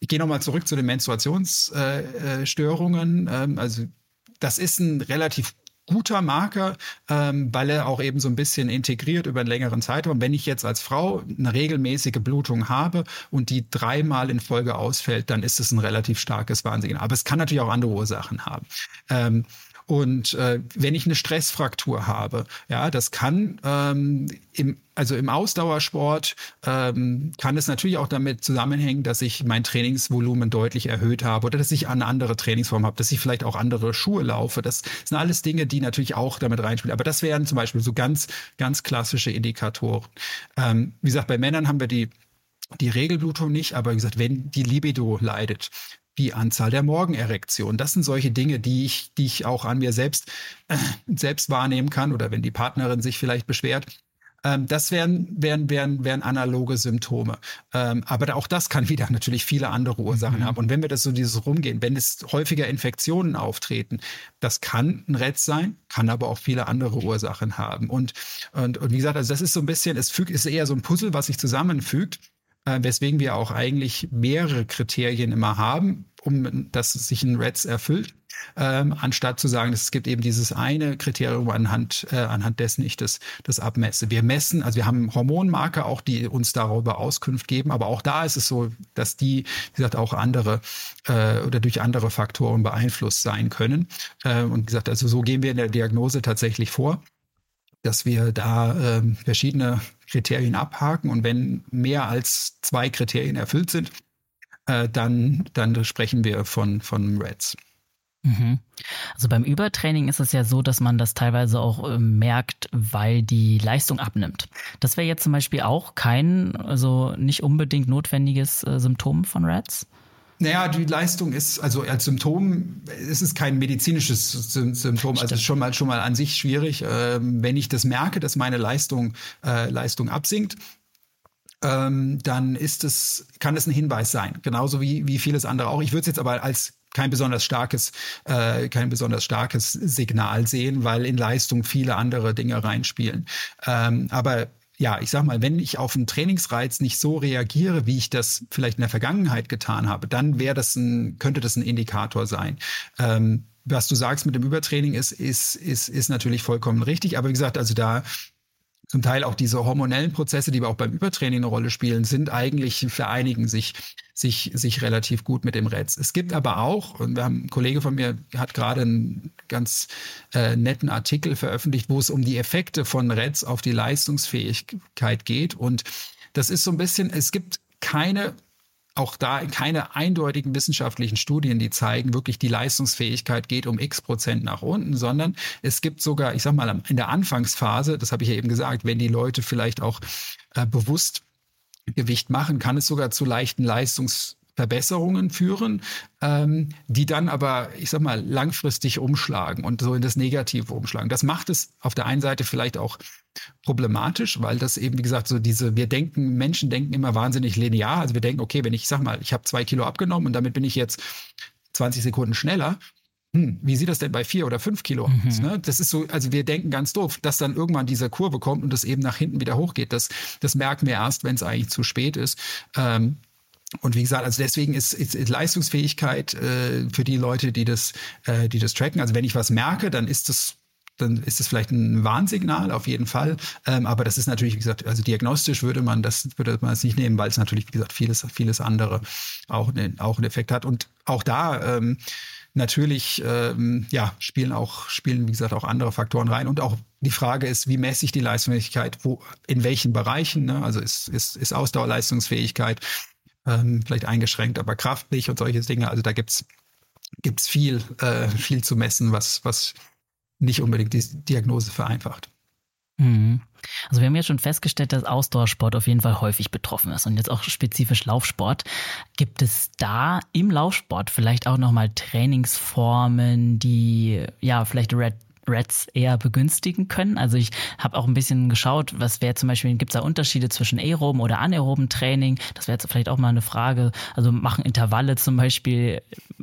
ich gehe nochmal zurück zu den Menstruationsstörungen. Äh, ähm, also das ist ein relativ guter Marker, ähm, weil er auch eben so ein bisschen integriert über einen längeren Zeitraum. Wenn ich jetzt als Frau eine regelmäßige Blutung habe und die dreimal in Folge ausfällt, dann ist es ein relativ starkes Warnsignal. Aber es kann natürlich auch andere Ursachen haben. Ähm, und äh, wenn ich eine Stressfraktur habe, ja, das kann ähm, im, also im Ausdauersport ähm, kann es natürlich auch damit zusammenhängen, dass ich mein Trainingsvolumen deutlich erhöht habe oder dass ich eine andere Trainingsform habe, dass ich vielleicht auch andere Schuhe laufe. Das sind alles Dinge, die natürlich auch damit reinspielen. Aber das wären zum Beispiel so ganz, ganz klassische Indikatoren. Ähm, wie gesagt, bei Männern haben wir die die Regelblutung nicht, aber wie gesagt, wenn die Libido leidet, die Anzahl der Morgenerektionen. Das sind solche Dinge, die ich, die ich auch an mir selbst, äh, selbst wahrnehmen kann oder wenn die Partnerin sich vielleicht beschwert. Ähm, das wären, wären, wären, wären analoge Symptome. Ähm, aber auch das kann wieder natürlich viele andere Ursachen mhm. haben. Und wenn wir das so dieses rumgehen, wenn es häufiger Infektionen auftreten, das kann ein Retz sein, kann aber auch viele andere Ursachen haben. Und, und, und wie gesagt, also das ist so ein bisschen, es fügt, ist eher so ein Puzzle, was sich zusammenfügt äh, weswegen wir auch eigentlich mehrere Kriterien immer haben, um dass sich ein REDS erfüllt, ähm, anstatt zu sagen, es gibt eben dieses eine Kriterium anhand, äh, anhand dessen ich das, das abmesse. Wir messen, also wir haben Hormonmarker auch, die uns darüber Auskunft geben, aber auch da ist es so, dass die, wie gesagt, auch andere äh, oder durch andere Faktoren beeinflusst sein können. Äh, und wie gesagt, also so gehen wir in der Diagnose tatsächlich vor dass wir da äh, verschiedene Kriterien abhaken und wenn mehr als zwei Kriterien erfüllt sind, äh, dann, dann sprechen wir von, von Reds. Mhm. Also beim Übertraining ist es ja so, dass man das teilweise auch äh, merkt, weil die Leistung abnimmt. Das wäre jetzt zum Beispiel auch kein, also nicht unbedingt notwendiges äh, Symptom von Reds? Naja, die Leistung ist, also als Symptom, es ist kein medizinisches Symptom, also ist schon mal, schon mal an sich schwierig. Ähm, wenn ich das merke, dass meine Leistung, äh, Leistung absinkt, ähm, dann ist es, kann es ein Hinweis sein, genauso wie, wie vieles andere auch. Ich würde es jetzt aber als kein besonders starkes, äh, kein besonders starkes Signal sehen, weil in Leistung viele andere Dinge reinspielen. Ähm, aber ja, ich sag mal, wenn ich auf einen Trainingsreiz nicht so reagiere, wie ich das vielleicht in der Vergangenheit getan habe, dann wäre das ein, könnte das ein Indikator sein. Ähm, was du sagst mit dem Übertraining ist, ist, ist, ist natürlich vollkommen richtig. Aber wie gesagt, also da zum Teil auch diese hormonellen Prozesse, die auch beim Übertraining eine Rolle spielen, sind eigentlich vereinigen sich, sich, sich relativ gut mit dem Reds. Es gibt aber auch, und wir haben, ein Kollege von mir hat gerade einen ganz äh, netten Artikel veröffentlicht, wo es um die Effekte von Reds auf die Leistungsfähigkeit geht. Und das ist so ein bisschen, es gibt keine auch da keine eindeutigen wissenschaftlichen Studien, die zeigen, wirklich die Leistungsfähigkeit geht um x Prozent nach unten, sondern es gibt sogar, ich sag mal, in der Anfangsphase, das habe ich ja eben gesagt, wenn die Leute vielleicht auch äh, bewusst Gewicht machen, kann es sogar zu leichten Leistungs Verbesserungen führen, ähm, die dann aber, ich sag mal, langfristig umschlagen und so in das Negative umschlagen. Das macht es auf der einen Seite vielleicht auch problematisch, weil das eben, wie gesagt, so diese, wir denken, Menschen denken immer wahnsinnig linear. Also wir denken, okay, wenn ich, sag mal, ich habe zwei Kilo abgenommen und damit bin ich jetzt 20 Sekunden schneller, hm, wie sieht das denn bei vier oder fünf Kilo mhm. aus? Ne? Das ist so, also wir denken ganz doof, dass dann irgendwann diese Kurve kommt und das eben nach hinten wieder hochgeht. Das, das merken wir erst, wenn es eigentlich zu spät ist. Ähm, und wie gesagt, also deswegen ist, ist, ist Leistungsfähigkeit äh, für die Leute, die das, äh, die das tracken. Also wenn ich was merke, dann ist das dann ist es vielleicht ein Warnsignal auf jeden Fall. Ähm, aber das ist natürlich, wie gesagt, also diagnostisch würde man das, würde man es nicht nehmen, weil es natürlich, wie gesagt, vieles, vieles andere auch, einen, auch einen Effekt hat. Und auch da ähm, natürlich ähm, ja, spielen auch, spielen, wie gesagt, auch andere Faktoren rein. Und auch die Frage ist, wie messe ich die Leistungsfähigkeit, wo, in welchen Bereichen, ne? also ist, ist, ist Ausdauerleistungsfähigkeit ähm, vielleicht eingeschränkt, aber kraftlich und solche Dinge. Also da gibt's gibt's viel, äh, viel zu messen, was, was nicht unbedingt die Diagnose vereinfacht. Mhm. Also wir haben ja schon festgestellt, dass Ausdauersport auf jeden Fall häufig betroffen ist und jetzt auch spezifisch Laufsport. Gibt es da im Laufsport vielleicht auch nochmal Trainingsformen, die ja vielleicht Red Reds eher begünstigen können. Also ich habe auch ein bisschen geschaut, was wäre zum Beispiel, gibt es da Unterschiede zwischen aeroben oder anaeroben Training? Das wäre jetzt vielleicht auch mal eine Frage. Also machen Intervalle zum Beispiel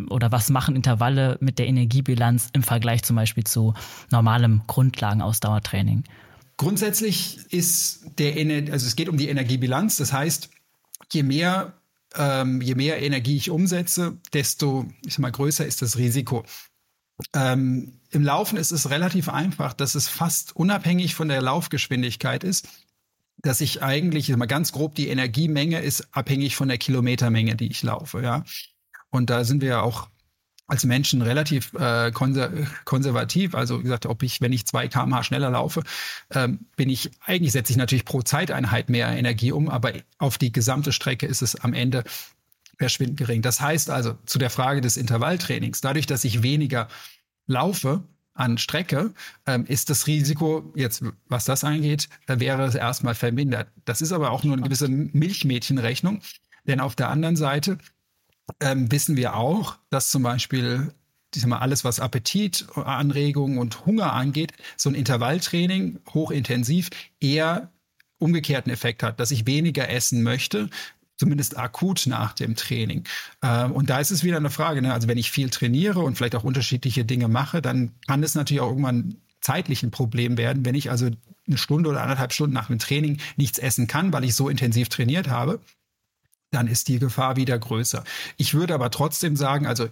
oder was machen Intervalle mit der Energiebilanz im Vergleich zum Beispiel zu normalem Grundlagenausdauertraining? Grundsätzlich ist der, also es geht um die Energiebilanz. Das heißt, je mehr ähm, je mehr Energie ich umsetze, desto ich sag mal, größer ist das Risiko. Ähm, Im Laufen ist es relativ einfach, dass es fast unabhängig von der Laufgeschwindigkeit ist, dass ich eigentlich, mal ganz grob, die Energiemenge ist abhängig von der Kilometermenge, die ich laufe, ja. Und da sind wir ja auch als Menschen relativ äh, konser konservativ. Also wie gesagt, ob ich, wenn ich zwei kmh schneller laufe, ähm, bin ich, eigentlich setze ich natürlich pro Zeiteinheit mehr Energie um, aber auf die gesamte Strecke ist es am Ende verschwindend gering. Das heißt also zu der Frage des Intervalltrainings, dadurch, dass ich weniger laufe an Strecke, ähm, ist das Risiko jetzt, was das angeht, äh, wäre es erstmal vermindert. Das ist aber auch nur eine gewisse Milchmädchenrechnung, denn auf der anderen Seite ähm, wissen wir auch, dass zum Beispiel ich sag mal, alles, was Appetit, Anregung und Hunger angeht, so ein Intervalltraining hochintensiv eher umgekehrten Effekt hat, dass ich weniger essen möchte, zumindest akut nach dem Training. Ähm, und da ist es wieder eine Frage, ne? also wenn ich viel trainiere und vielleicht auch unterschiedliche Dinge mache, dann kann es natürlich auch irgendwann zeitlich ein Problem werden, wenn ich also eine Stunde oder anderthalb Stunden nach dem Training nichts essen kann, weil ich so intensiv trainiert habe, dann ist die Gefahr wieder größer. Ich würde aber trotzdem sagen, also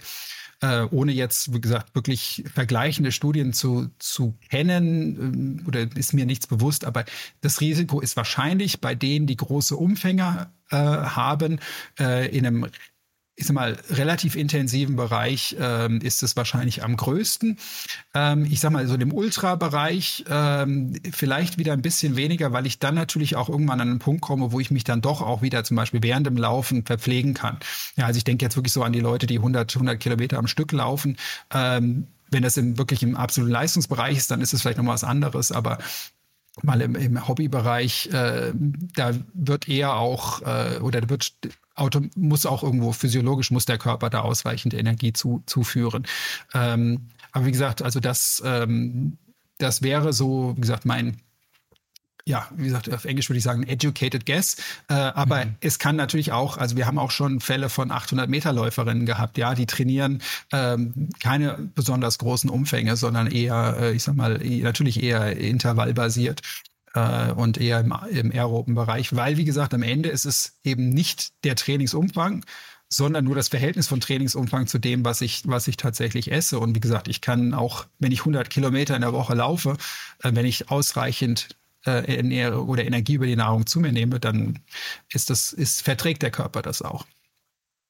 äh, ohne jetzt, wie gesagt, wirklich vergleichende Studien zu, zu kennen, äh, oder ist mir nichts bewusst, aber das Risiko ist wahrscheinlich bei denen, die große Umfänger äh, haben, äh, in einem ich sag mal, relativ intensiven Bereich ähm, ist es wahrscheinlich am größten. Ähm, ich sag mal, so im Ultra-Bereich ähm, vielleicht wieder ein bisschen weniger, weil ich dann natürlich auch irgendwann an einen Punkt komme, wo ich mich dann doch auch wieder zum Beispiel während dem Laufen verpflegen kann. Ja, also ich denke jetzt wirklich so an die Leute, die 100, 100 Kilometer am Stück laufen. Ähm, wenn das im, wirklich im absoluten Leistungsbereich ist, dann ist es vielleicht noch was anderes, aber mal im, im Hobbybereich, äh, da wird eher auch äh, oder wird Auto muss auch irgendwo physiologisch muss der Körper da ausreichend Energie zu, zuführen. Ähm, aber wie gesagt, also das, ähm, das wäre so, wie gesagt, mein ja, wie gesagt, auf Englisch würde ich sagen, educated guess. Äh, aber mhm. es kann natürlich auch, also wir haben auch schon Fälle von 800 Meter Läuferinnen gehabt, ja, die trainieren ähm, keine besonders großen Umfänge, sondern eher, äh, ich sag mal, natürlich eher intervallbasiert äh, und eher im, im aeroben Bereich, weil, wie gesagt, am Ende ist es eben nicht der Trainingsumfang, sondern nur das Verhältnis von Trainingsumfang zu dem, was ich, was ich tatsächlich esse. Und wie gesagt, ich kann auch, wenn ich 100 Kilometer in der Woche laufe, äh, wenn ich ausreichend äh, oder Energie über die Nahrung zu mir nehme, dann ist das, ist, verträgt der Körper das auch.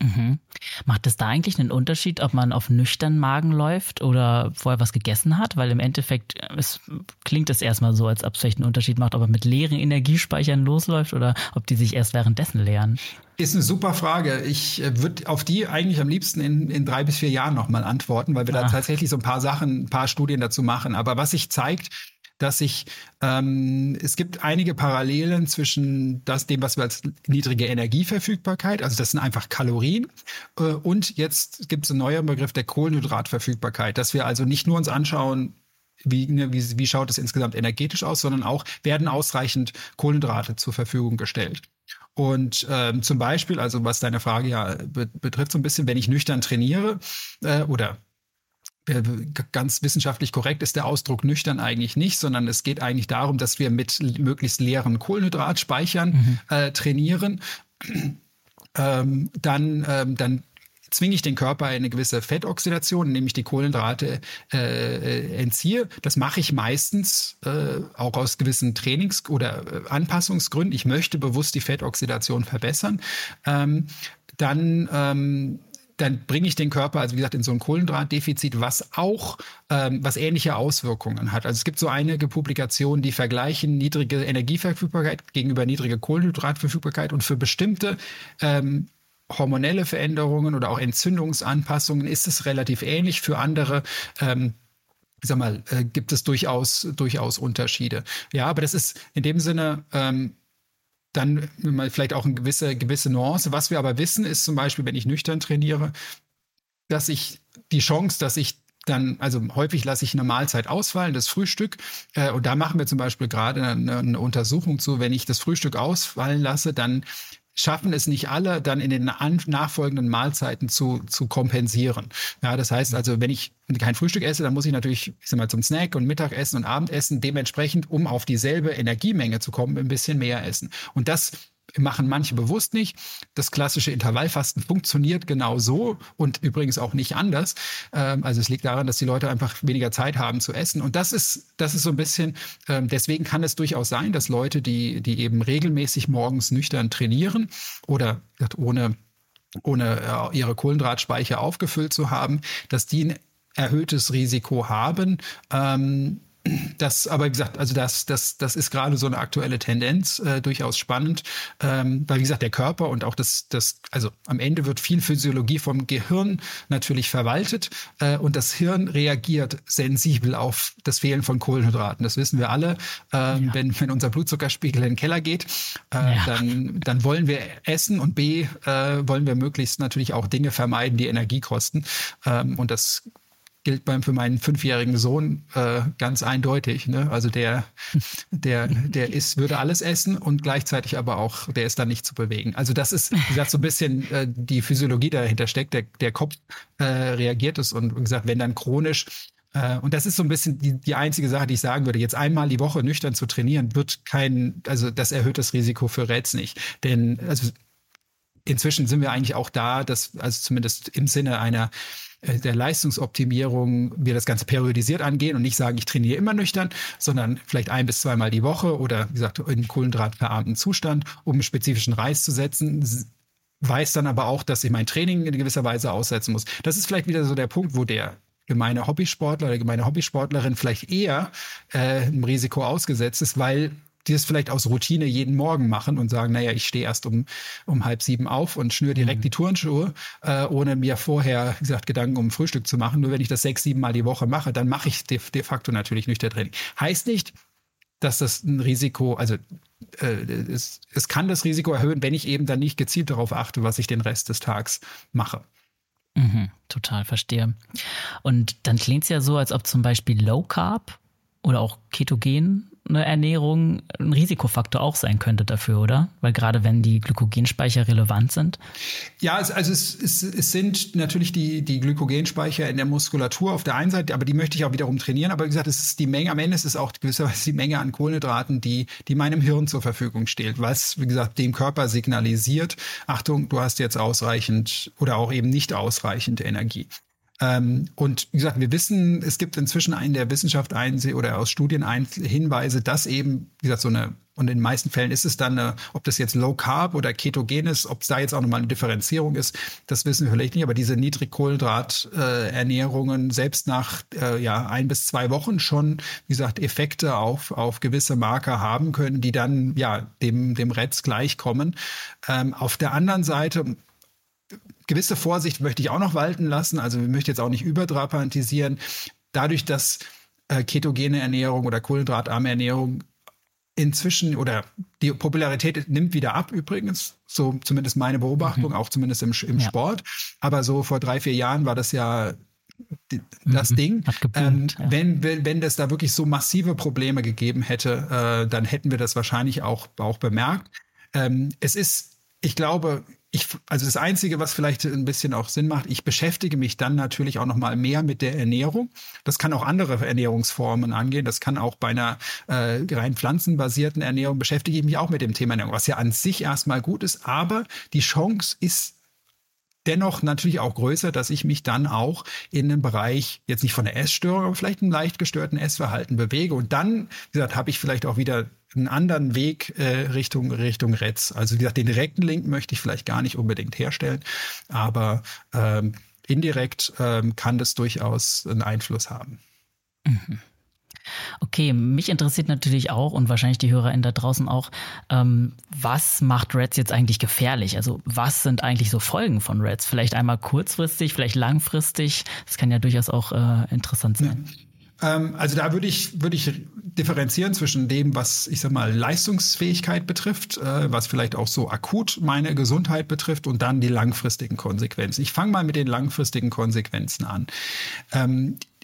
Mhm. Macht es da eigentlich einen Unterschied, ob man auf nüchternen Magen läuft oder vorher was gegessen hat? Weil im Endeffekt es, klingt es erstmal so, als ob es vielleicht einen Unterschied macht, ob man mit leeren Energiespeichern losläuft oder ob die sich erst währenddessen leeren. Ist eine super Frage. Ich äh, würde auf die eigentlich am liebsten in, in drei bis vier Jahren nochmal antworten, weil wir ah. da tatsächlich so ein paar Sachen, ein paar Studien dazu machen. Aber was sich zeigt, dass sich ähm, es gibt einige Parallelen zwischen das, dem, was wir als niedrige Energieverfügbarkeit, also das sind einfach Kalorien, äh, und jetzt gibt es einen neuen Begriff der Kohlenhydratverfügbarkeit, dass wir also nicht nur uns anschauen, wie, ne, wie, wie schaut es insgesamt energetisch aus, sondern auch werden ausreichend Kohlenhydrate zur Verfügung gestellt. Und ähm, zum Beispiel, also was deine Frage ja betrifft, so ein bisschen, wenn ich nüchtern trainiere äh, oder ganz wissenschaftlich korrekt ist der Ausdruck nüchtern eigentlich nicht, sondern es geht eigentlich darum, dass wir mit möglichst leeren Kohlenhydratspeichern mhm. äh, trainieren. Ähm, dann, ähm, dann zwinge ich den Körper in eine gewisse Fettoxidation, indem ich die Kohlenhydrate äh, entziehe. Das mache ich meistens äh, auch aus gewissen Trainings- oder äh, Anpassungsgründen. Ich möchte bewusst die Fettoxidation verbessern. Ähm, dann ähm, dann bringe ich den Körper, also wie gesagt, in so ein Kohlenhydratdefizit, was auch, ähm, was ähnliche Auswirkungen hat. Also es gibt so einige Publikationen, die vergleichen niedrige Energieverfügbarkeit gegenüber niedrige Kohlenhydratverfügbarkeit und für bestimmte ähm, hormonelle Veränderungen oder auch Entzündungsanpassungen ist es relativ ähnlich. Für andere ähm, ich sag mal, äh, gibt es durchaus, durchaus Unterschiede. Ja, aber das ist in dem Sinne ähm, dann vielleicht auch eine gewisse, gewisse Nuance. Was wir aber wissen, ist zum Beispiel, wenn ich nüchtern trainiere, dass ich die Chance, dass ich dann, also häufig lasse ich eine Mahlzeit ausfallen, das Frühstück. Äh, und da machen wir zum Beispiel gerade eine, eine Untersuchung zu, wenn ich das Frühstück ausfallen lasse, dann schaffen es nicht alle, dann in den nachfolgenden Mahlzeiten zu, zu kompensieren. Ja, das heißt also, wenn ich kein Frühstück esse, dann muss ich natürlich, ich sag mal, zum Snack und Mittagessen und Abendessen dementsprechend, um auf dieselbe Energiemenge zu kommen, ein bisschen mehr essen. Und das machen manche bewusst nicht. Das klassische Intervallfasten funktioniert genau so und übrigens auch nicht anders. Ähm, also es liegt daran, dass die Leute einfach weniger Zeit haben zu essen. Und das ist, das ist so ein bisschen, ähm, deswegen kann es durchaus sein, dass Leute, die, die eben regelmäßig morgens nüchtern trainieren oder ohne ohne äh, ihre Kohlenhydratspeicher aufgefüllt zu haben, dass die ein erhöhtes Risiko haben, ähm, das, aber wie gesagt, also das, das, das ist gerade so eine aktuelle Tendenz, äh, durchaus spannend, ähm, weil wie gesagt, der Körper und auch das, das, also am Ende wird viel Physiologie vom Gehirn natürlich verwaltet äh, und das Hirn reagiert sensibel auf das Fehlen von Kohlenhydraten. Das wissen wir alle. Ähm, ja. wenn, wenn unser Blutzuckerspiegel in den Keller geht, äh, ja. dann, dann wollen wir essen und B, äh, wollen wir möglichst natürlich auch Dinge vermeiden, die Energie kosten. Ähm, und das gilt beim, für meinen fünfjährigen Sohn äh, ganz eindeutig. Ne? Also der, der, der ist, würde alles essen und gleichzeitig aber auch, der ist dann nicht zu bewegen. Also das ist, wie gesagt, so ein bisschen äh, die Physiologie dahinter steckt. Der, der Kopf äh, reagiert es und wie gesagt, wenn dann chronisch äh, und das ist so ein bisschen die, die einzige Sache, die ich sagen würde. Jetzt einmal die Woche nüchtern zu trainieren, wird kein, also das erhöht das Risiko für Räts nicht. Denn also inzwischen sind wir eigentlich auch da, dass, also zumindest im Sinne einer der Leistungsoptimierung wir das Ganze periodisiert angehen und nicht sagen, ich trainiere immer nüchtern, sondern vielleicht ein bis zweimal die Woche oder wie gesagt in kohlenhydratverarmten Zustand, um einen spezifischen Reiz zu setzen weiß dann aber auch, dass ich mein Training in gewisser Weise aussetzen muss. Das ist vielleicht wieder so der Punkt, wo der gemeine Hobbysportler oder gemeine Hobbysportlerin vielleicht eher äh, im Risiko ausgesetzt ist, weil die es vielleicht aus Routine jeden Morgen machen und sagen, naja, ich stehe erst um, um halb sieben auf und schnüre direkt mhm. die Turnschuhe, äh, ohne mir vorher, wie gesagt, Gedanken um Frühstück zu machen. Nur wenn ich das sechs, sieben Mal die Woche mache, dann mache ich de, de facto natürlich nüchtern Training. Heißt nicht, dass das ein Risiko, also äh, es, es kann das Risiko erhöhen, wenn ich eben dann nicht gezielt darauf achte, was ich den Rest des Tags mache. Mhm, total verstehe. Und dann klingt es ja so, als ob zum Beispiel Low Carb oder auch Ketogen eine Ernährung ein Risikofaktor auch sein könnte dafür, oder? Weil gerade wenn die Glykogenspeicher relevant sind. Ja, also es, es, es sind natürlich die, die Glykogenspeicher in der Muskulatur auf der einen Seite, aber die möchte ich auch wiederum trainieren. Aber wie gesagt, es ist die Menge, am Ende ist es auch gewisserweise die Menge an Kohlenhydraten, die, die meinem Hirn zur Verfügung steht, was, wie gesagt, dem Körper signalisiert, Achtung, du hast jetzt ausreichend oder auch eben nicht ausreichend Energie. Ähm, und wie gesagt, wir wissen, es gibt inzwischen in der Wissenschaft ein, oder aus Studien ein, Hinweise, dass eben, wie gesagt, so eine, und in den meisten Fällen ist es dann, eine, ob das jetzt Low Carb oder Ketogen ist, ob es da jetzt auch nochmal eine Differenzierung ist, das wissen wir vielleicht nicht, aber diese Niedrigkohlenhydrat-Ernährungen selbst nach äh, ja, ein bis zwei Wochen schon, wie gesagt, Effekte auf, auf gewisse Marker haben können, die dann ja dem, dem RETS gleichkommen. Ähm, auf der anderen Seite, gewisse Vorsicht möchte ich auch noch walten lassen. Also wir möchten jetzt auch nicht überdramatisieren. Dadurch, dass äh, ketogene Ernährung oder kohlenhydratarme Ernährung inzwischen oder die Popularität nimmt wieder ab übrigens, so zumindest meine Beobachtung, mhm. auch zumindest im, im ja. Sport. Aber so vor drei, vier Jahren war das ja das mhm. Ding. Ähm, ja. wenn, wenn, wenn das da wirklich so massive Probleme gegeben hätte, äh, dann hätten wir das wahrscheinlich auch, auch bemerkt. Ähm, es ist, ich glaube, ich, also das Einzige, was vielleicht ein bisschen auch Sinn macht, ich beschäftige mich dann natürlich auch noch mal mehr mit der Ernährung. Das kann auch andere Ernährungsformen angehen. Das kann auch bei einer äh, rein pflanzenbasierten Ernährung beschäftige ich mich auch mit dem Thema Ernährung, was ja an sich erstmal gut ist. Aber die Chance ist dennoch natürlich auch größer, dass ich mich dann auch in den Bereich, jetzt nicht von der Essstörung, aber vielleicht einem leicht gestörten Essverhalten bewege. Und dann, wie gesagt, habe ich vielleicht auch wieder einen anderen Weg äh, Richtung, Richtung Retz. Also wie gesagt, den direkten Link möchte ich vielleicht gar nicht unbedingt herstellen, aber ähm, indirekt ähm, kann das durchaus einen Einfluss haben. Mhm. Okay, mich interessiert natürlich auch und wahrscheinlich die HörerInnen da draußen auch, ähm, was macht Reds jetzt eigentlich gefährlich? Also was sind eigentlich so Folgen von Reds? Vielleicht einmal kurzfristig, vielleicht langfristig. Das kann ja durchaus auch äh, interessant sein. Ja. Ähm, also da würde ich, würde ich differenzieren zwischen dem, was ich sag mal Leistungsfähigkeit betrifft, äh, was vielleicht auch so akut meine Gesundheit betrifft und dann die langfristigen Konsequenzen. Ich fange mal mit den langfristigen Konsequenzen an.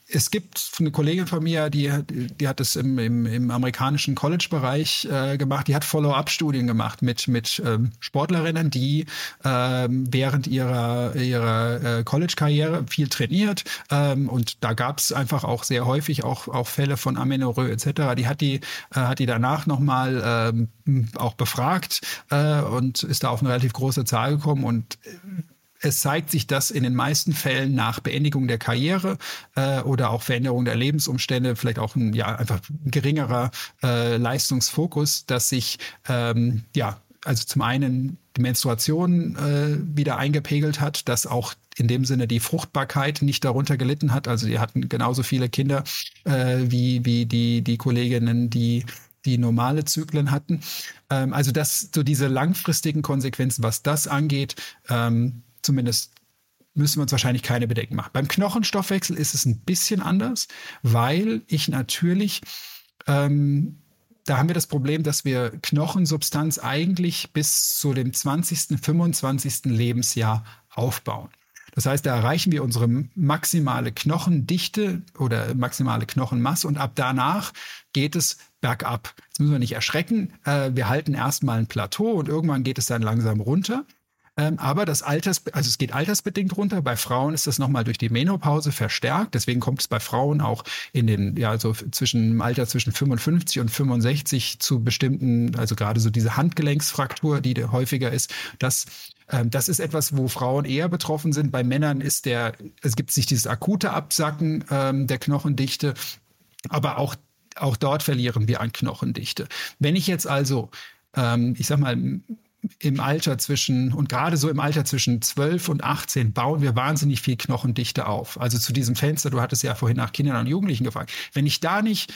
Es gibt eine Kollegin von mir, die, die hat das im, im, im amerikanischen College-Bereich äh, gemacht, die hat Follow-up-Studien gemacht mit, mit ähm, Sportlerinnen, die ähm, während ihrer, ihrer äh, College-Karriere viel trainiert. Ähm, und da gab es einfach auch sehr häufig auch, auch Fälle von Amenorrhoe etc. Die hat die, äh, hat die danach nochmal ähm, auch befragt äh, und ist da auf eine relativ große Zahl gekommen. Und äh, es zeigt sich, dass in den meisten Fällen nach Beendigung der Karriere äh, oder auch Veränderung der Lebensumstände, vielleicht auch ein ja einfach ein geringerer äh, Leistungsfokus, dass sich ähm, ja also zum einen die Menstruation äh, wieder eingepegelt hat, dass auch in dem Sinne die Fruchtbarkeit nicht darunter gelitten hat. Also die hatten genauso viele Kinder äh, wie, wie die, die Kolleginnen, die die normale Zyklen hatten. Ähm, also das, so diese langfristigen Konsequenzen, was das angeht, ähm, zumindest müssen wir uns wahrscheinlich keine Bedenken machen. Beim Knochenstoffwechsel ist es ein bisschen anders, weil ich natürlich, ähm, da haben wir das Problem, dass wir Knochensubstanz eigentlich bis zu dem 20., 25. Lebensjahr aufbauen. Das heißt, da erreichen wir unsere maximale Knochendichte oder maximale Knochenmasse und ab danach geht es bergab. Jetzt müssen wir nicht erschrecken. Äh, wir halten erstmal ein Plateau und irgendwann geht es dann langsam runter. Ähm, aber das Alters, also es geht altersbedingt runter. Bei Frauen ist das nochmal durch die Menopause verstärkt. Deswegen kommt es bei Frauen auch in den, ja, so zwischen im Alter zwischen 55 und 65 zu bestimmten, also gerade so diese Handgelenksfraktur, die häufiger ist. Das ähm, das ist etwas, wo Frauen eher betroffen sind. Bei Männern ist der, es gibt sich dieses akute Absacken ähm, der Knochendichte, aber auch, auch dort verlieren wir an Knochendichte. Wenn ich jetzt also, ähm, ich sag mal, im Alter zwischen, und gerade so im Alter zwischen 12 und 18 bauen wir wahnsinnig viel Knochendichte auf. Also zu diesem Fenster, du hattest ja vorhin nach Kindern und Jugendlichen gefragt. Wenn ich da nicht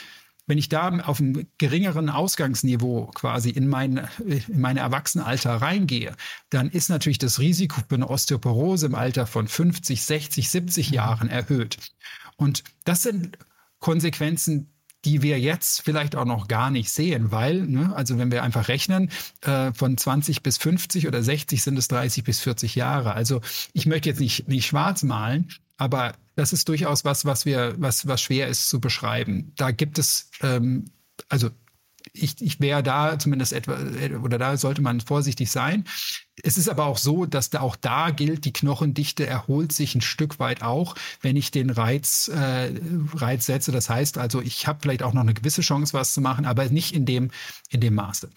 wenn ich da auf einem geringeren Ausgangsniveau quasi in mein, in mein Erwachsenenalter reingehe, dann ist natürlich das Risiko für eine Osteoporose im Alter von 50, 60, 70 Jahren erhöht. Und das sind Konsequenzen, die wir jetzt vielleicht auch noch gar nicht sehen, weil, ne, also wenn wir einfach rechnen, äh, von 20 bis 50 oder 60 sind es 30 bis 40 Jahre. Also ich möchte jetzt nicht, nicht schwarz malen, aber das ist durchaus was, was wir, was, was schwer ist zu beschreiben. Da gibt es, ähm, also ich, ich wäre da zumindest etwa, oder da sollte man vorsichtig sein. Es ist aber auch so, dass da auch da gilt, die Knochendichte erholt sich ein Stück weit auch, wenn ich den Reiz, äh, Reiz setze. Das heißt also, ich habe vielleicht auch noch eine gewisse Chance, was zu machen, aber nicht in dem, in dem Maße.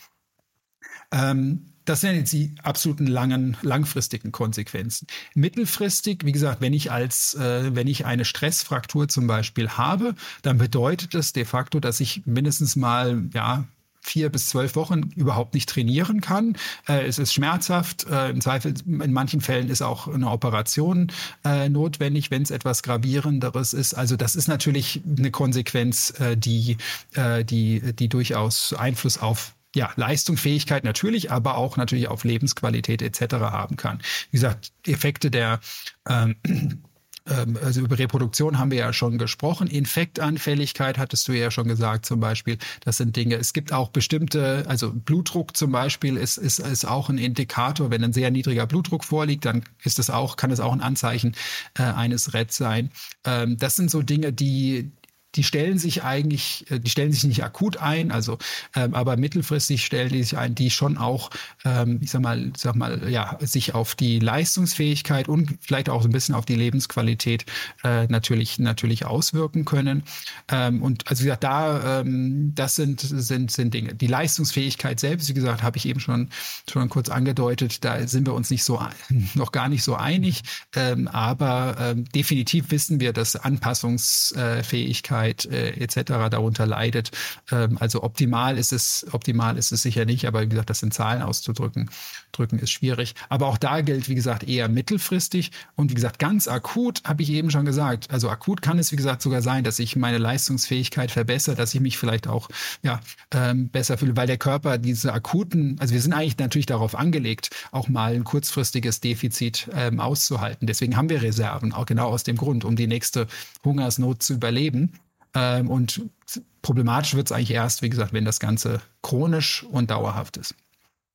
Ähm, das sind jetzt die absoluten langen, langfristigen Konsequenzen. Mittelfristig, wie gesagt, wenn ich als, äh, wenn ich eine Stressfraktur zum Beispiel habe, dann bedeutet das de facto, dass ich mindestens mal, ja, vier bis zwölf Wochen überhaupt nicht trainieren kann. Äh, es ist schmerzhaft. Äh, Im Zweifel, in manchen Fällen ist auch eine Operation äh, notwendig, wenn es etwas gravierenderes ist. Also das ist natürlich eine Konsequenz, äh, die, äh, die, die durchaus Einfluss auf ja, Leistungsfähigkeit natürlich, aber auch natürlich auf Lebensqualität etc. haben kann. Wie gesagt, Effekte der ähm, ähm, also über Reproduktion haben wir ja schon gesprochen. Infektanfälligkeit hattest du ja schon gesagt zum Beispiel. Das sind Dinge. Es gibt auch bestimmte, also Blutdruck zum Beispiel ist, ist, ist auch ein Indikator. Wenn ein sehr niedriger Blutdruck vorliegt, dann ist es auch, kann es auch ein Anzeichen äh, eines RED sein. Ähm, das sind so Dinge, die, die stellen sich eigentlich, äh, die stellen sich nicht akut ein, also ähm, aber mittelfristig stellen die sich ein, die schon auch, ähm, ich sag mal, sag mal, ja, sich auf die Leistungsfähigkeit und vielleicht auch so ein bisschen auf die Lebensqualität äh, natürlich natürlich auswirken können. Ähm, und also wie gesagt, da ähm, das sind sind sind Dinge. Die Leistungsfähigkeit selbst, wie gesagt, habe ich eben schon schon kurz angedeutet. Da sind wir uns nicht so noch gar nicht so einig, ähm, aber ähm, definitiv wissen wir, dass Anpassungsfähigkeit Gesundheit äh, etc. darunter leidet. Ähm, also optimal ist es, optimal ist es sicher nicht, aber wie gesagt, das in Zahlen auszudrücken, drücken ist schwierig. Aber auch da gilt, wie gesagt, eher mittelfristig und wie gesagt, ganz akut habe ich eben schon gesagt. Also akut kann es, wie gesagt, sogar sein, dass ich meine Leistungsfähigkeit verbessere, dass ich mich vielleicht auch ja, ähm, besser fühle, weil der Körper diese akuten, also wir sind eigentlich natürlich darauf angelegt, auch mal ein kurzfristiges Defizit ähm, auszuhalten. Deswegen haben wir Reserven, auch genau aus dem Grund, um die nächste Hungersnot zu überleben. Ähm, und problematisch wird es eigentlich erst, wie gesagt, wenn das Ganze chronisch und dauerhaft ist.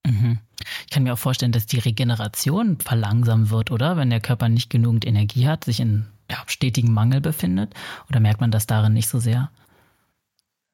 Mhm. Ich kann mir auch vorstellen, dass die Regeneration verlangsamt wird, oder? Wenn der Körper nicht genügend Energie hat, sich in ja, stetigen Mangel befindet? Oder merkt man das darin nicht so sehr?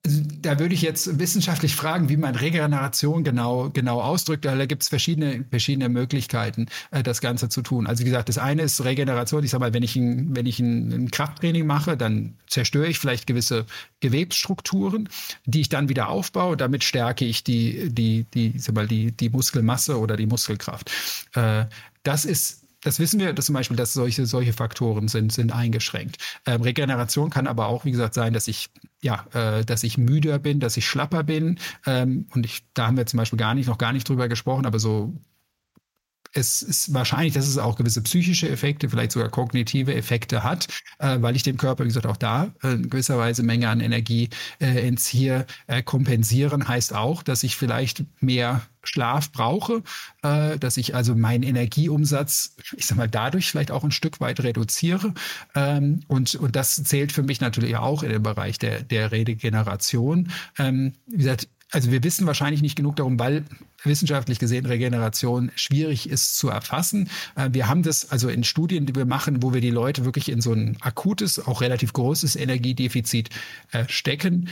Also, da würde ich jetzt wissenschaftlich fragen, wie man Regeneration genau, genau ausdrückt. Da gibt es verschiedene, verschiedene Möglichkeiten, äh, das Ganze zu tun. Also wie gesagt, das eine ist Regeneration. Ich sage mal, wenn ich, ein, wenn ich ein, Krafttraining mache, dann zerstöre ich vielleicht gewisse Gewebsstrukturen, die ich dann wieder aufbaue. Damit stärke ich die, die, die, sag mal, die, die Muskelmasse oder die Muskelkraft. Äh, das ist das wissen wir dass zum Beispiel, dass solche, solche Faktoren sind, sind eingeschränkt. Ähm, Regeneration kann aber auch, wie gesagt, sein, dass ich, ja, äh, dass ich müder bin, dass ich schlapper bin. Ähm, und ich, da haben wir zum Beispiel gar nicht, noch gar nicht drüber gesprochen, aber so es ist wahrscheinlich, dass es auch gewisse psychische Effekte, vielleicht sogar kognitive Effekte hat, äh, weil ich dem Körper, wie gesagt, auch da äh, in gewisser Weise Menge an Energie äh, entziehe. Äh, kompensieren heißt auch, dass ich vielleicht mehr Schlaf brauche, äh, dass ich also meinen Energieumsatz, ich sag mal, dadurch vielleicht auch ein Stück weit reduziere. Ähm, und, und das zählt für mich natürlich auch in den Bereich der, der Regeneration. Ähm, wie gesagt, also wir wissen wahrscheinlich nicht genug darum, weil wissenschaftlich gesehen Regeneration schwierig ist zu erfassen. Äh, wir haben das also in Studien, die wir machen, wo wir die Leute wirklich in so ein akutes, auch relativ großes Energiedefizit äh, stecken.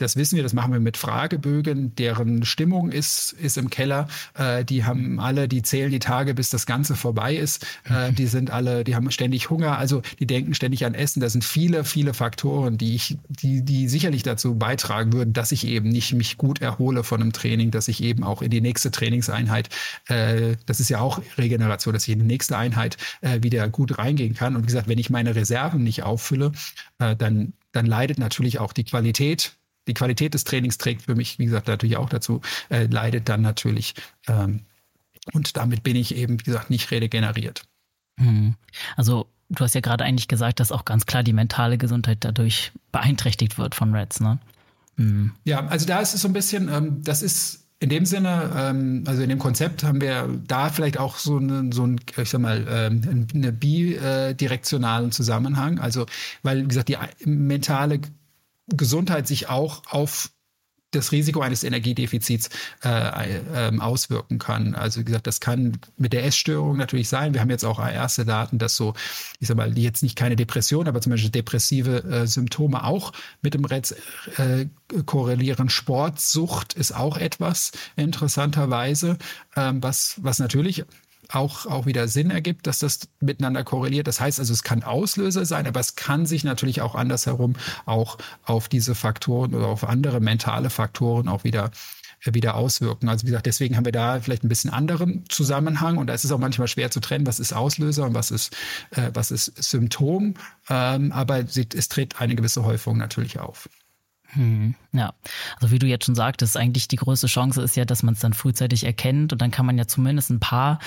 Das wissen wir, das machen wir mit Fragebögen, deren Stimmung ist, ist im Keller. Äh, die haben alle, die zählen die Tage, bis das Ganze vorbei ist. Äh, die sind alle, die haben ständig Hunger, also die denken ständig an Essen. Das sind viele, viele Faktoren, die ich, die, die sicherlich dazu beitragen würden, dass ich eben nicht mich gut erhole von einem Training, dass ich eben auch in die nächste Trainingseinheit, äh, das ist ja auch Regeneration, dass ich in die nächste Einheit äh, wieder gut reingehen kann. Und wie gesagt, wenn ich meine Reserven nicht auffülle, äh, dann dann leidet natürlich auch die Qualität die Qualität des Trainings trägt für mich, wie gesagt, natürlich auch dazu, äh, leidet dann natürlich. Ähm, und damit bin ich eben, wie gesagt, nicht regeneriert. Mhm. Also du hast ja gerade eigentlich gesagt, dass auch ganz klar die mentale Gesundheit dadurch beeinträchtigt wird von Reds, ne? Mhm. Ja, also da ist es so ein bisschen, ähm, das ist in dem Sinne, ähm, also in dem Konzept haben wir da vielleicht auch so einen, so ein, ich sag mal, ähm, eine bidirektionalen Zusammenhang. Also, weil, wie gesagt, die mentale Gesundheit sich auch auf das Risiko eines Energiedefizits äh, äh, auswirken kann. Also wie gesagt, das kann mit der Essstörung natürlich sein. Wir haben jetzt auch erste Daten, dass so, ich sag mal, jetzt nicht keine Depression, aber zum Beispiel depressive äh, Symptome auch mit dem Rez äh, korrelieren. Sportsucht ist auch etwas interessanterweise, ähm, was, was natürlich auch, auch wieder Sinn ergibt, dass das miteinander korreliert. Das heißt also, es kann Auslöser sein, aber es kann sich natürlich auch andersherum auch auf diese Faktoren oder auf andere mentale Faktoren auch wieder wieder auswirken. Also wie gesagt, deswegen haben wir da vielleicht ein bisschen anderen Zusammenhang und da ist es auch manchmal schwer zu trennen, was ist Auslöser und was ist, äh, was ist Symptom. Ähm, aber es tritt eine gewisse Häufung natürlich auf. Hm, ja, also wie du jetzt schon sagtest, eigentlich die größte Chance ist ja, dass man es dann frühzeitig erkennt und dann kann man ja zumindest ein paar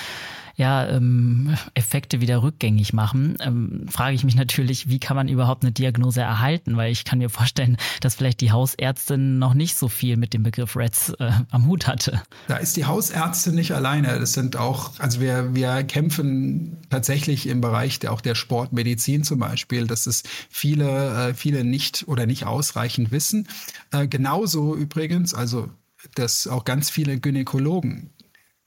ja, ähm, Effekte wieder rückgängig machen, ähm, frage ich mich natürlich, wie kann man überhaupt eine Diagnose erhalten? Weil ich kann mir vorstellen, dass vielleicht die Hausärztin noch nicht so viel mit dem Begriff Reds äh, am Hut hatte. Da ist die Hausärztin nicht alleine. Das sind auch, also wir, wir kämpfen tatsächlich im Bereich der, auch der Sportmedizin zum Beispiel, dass es viele, äh, viele nicht oder nicht ausreichend wissen. Äh, genauso übrigens, also dass auch ganz viele Gynäkologen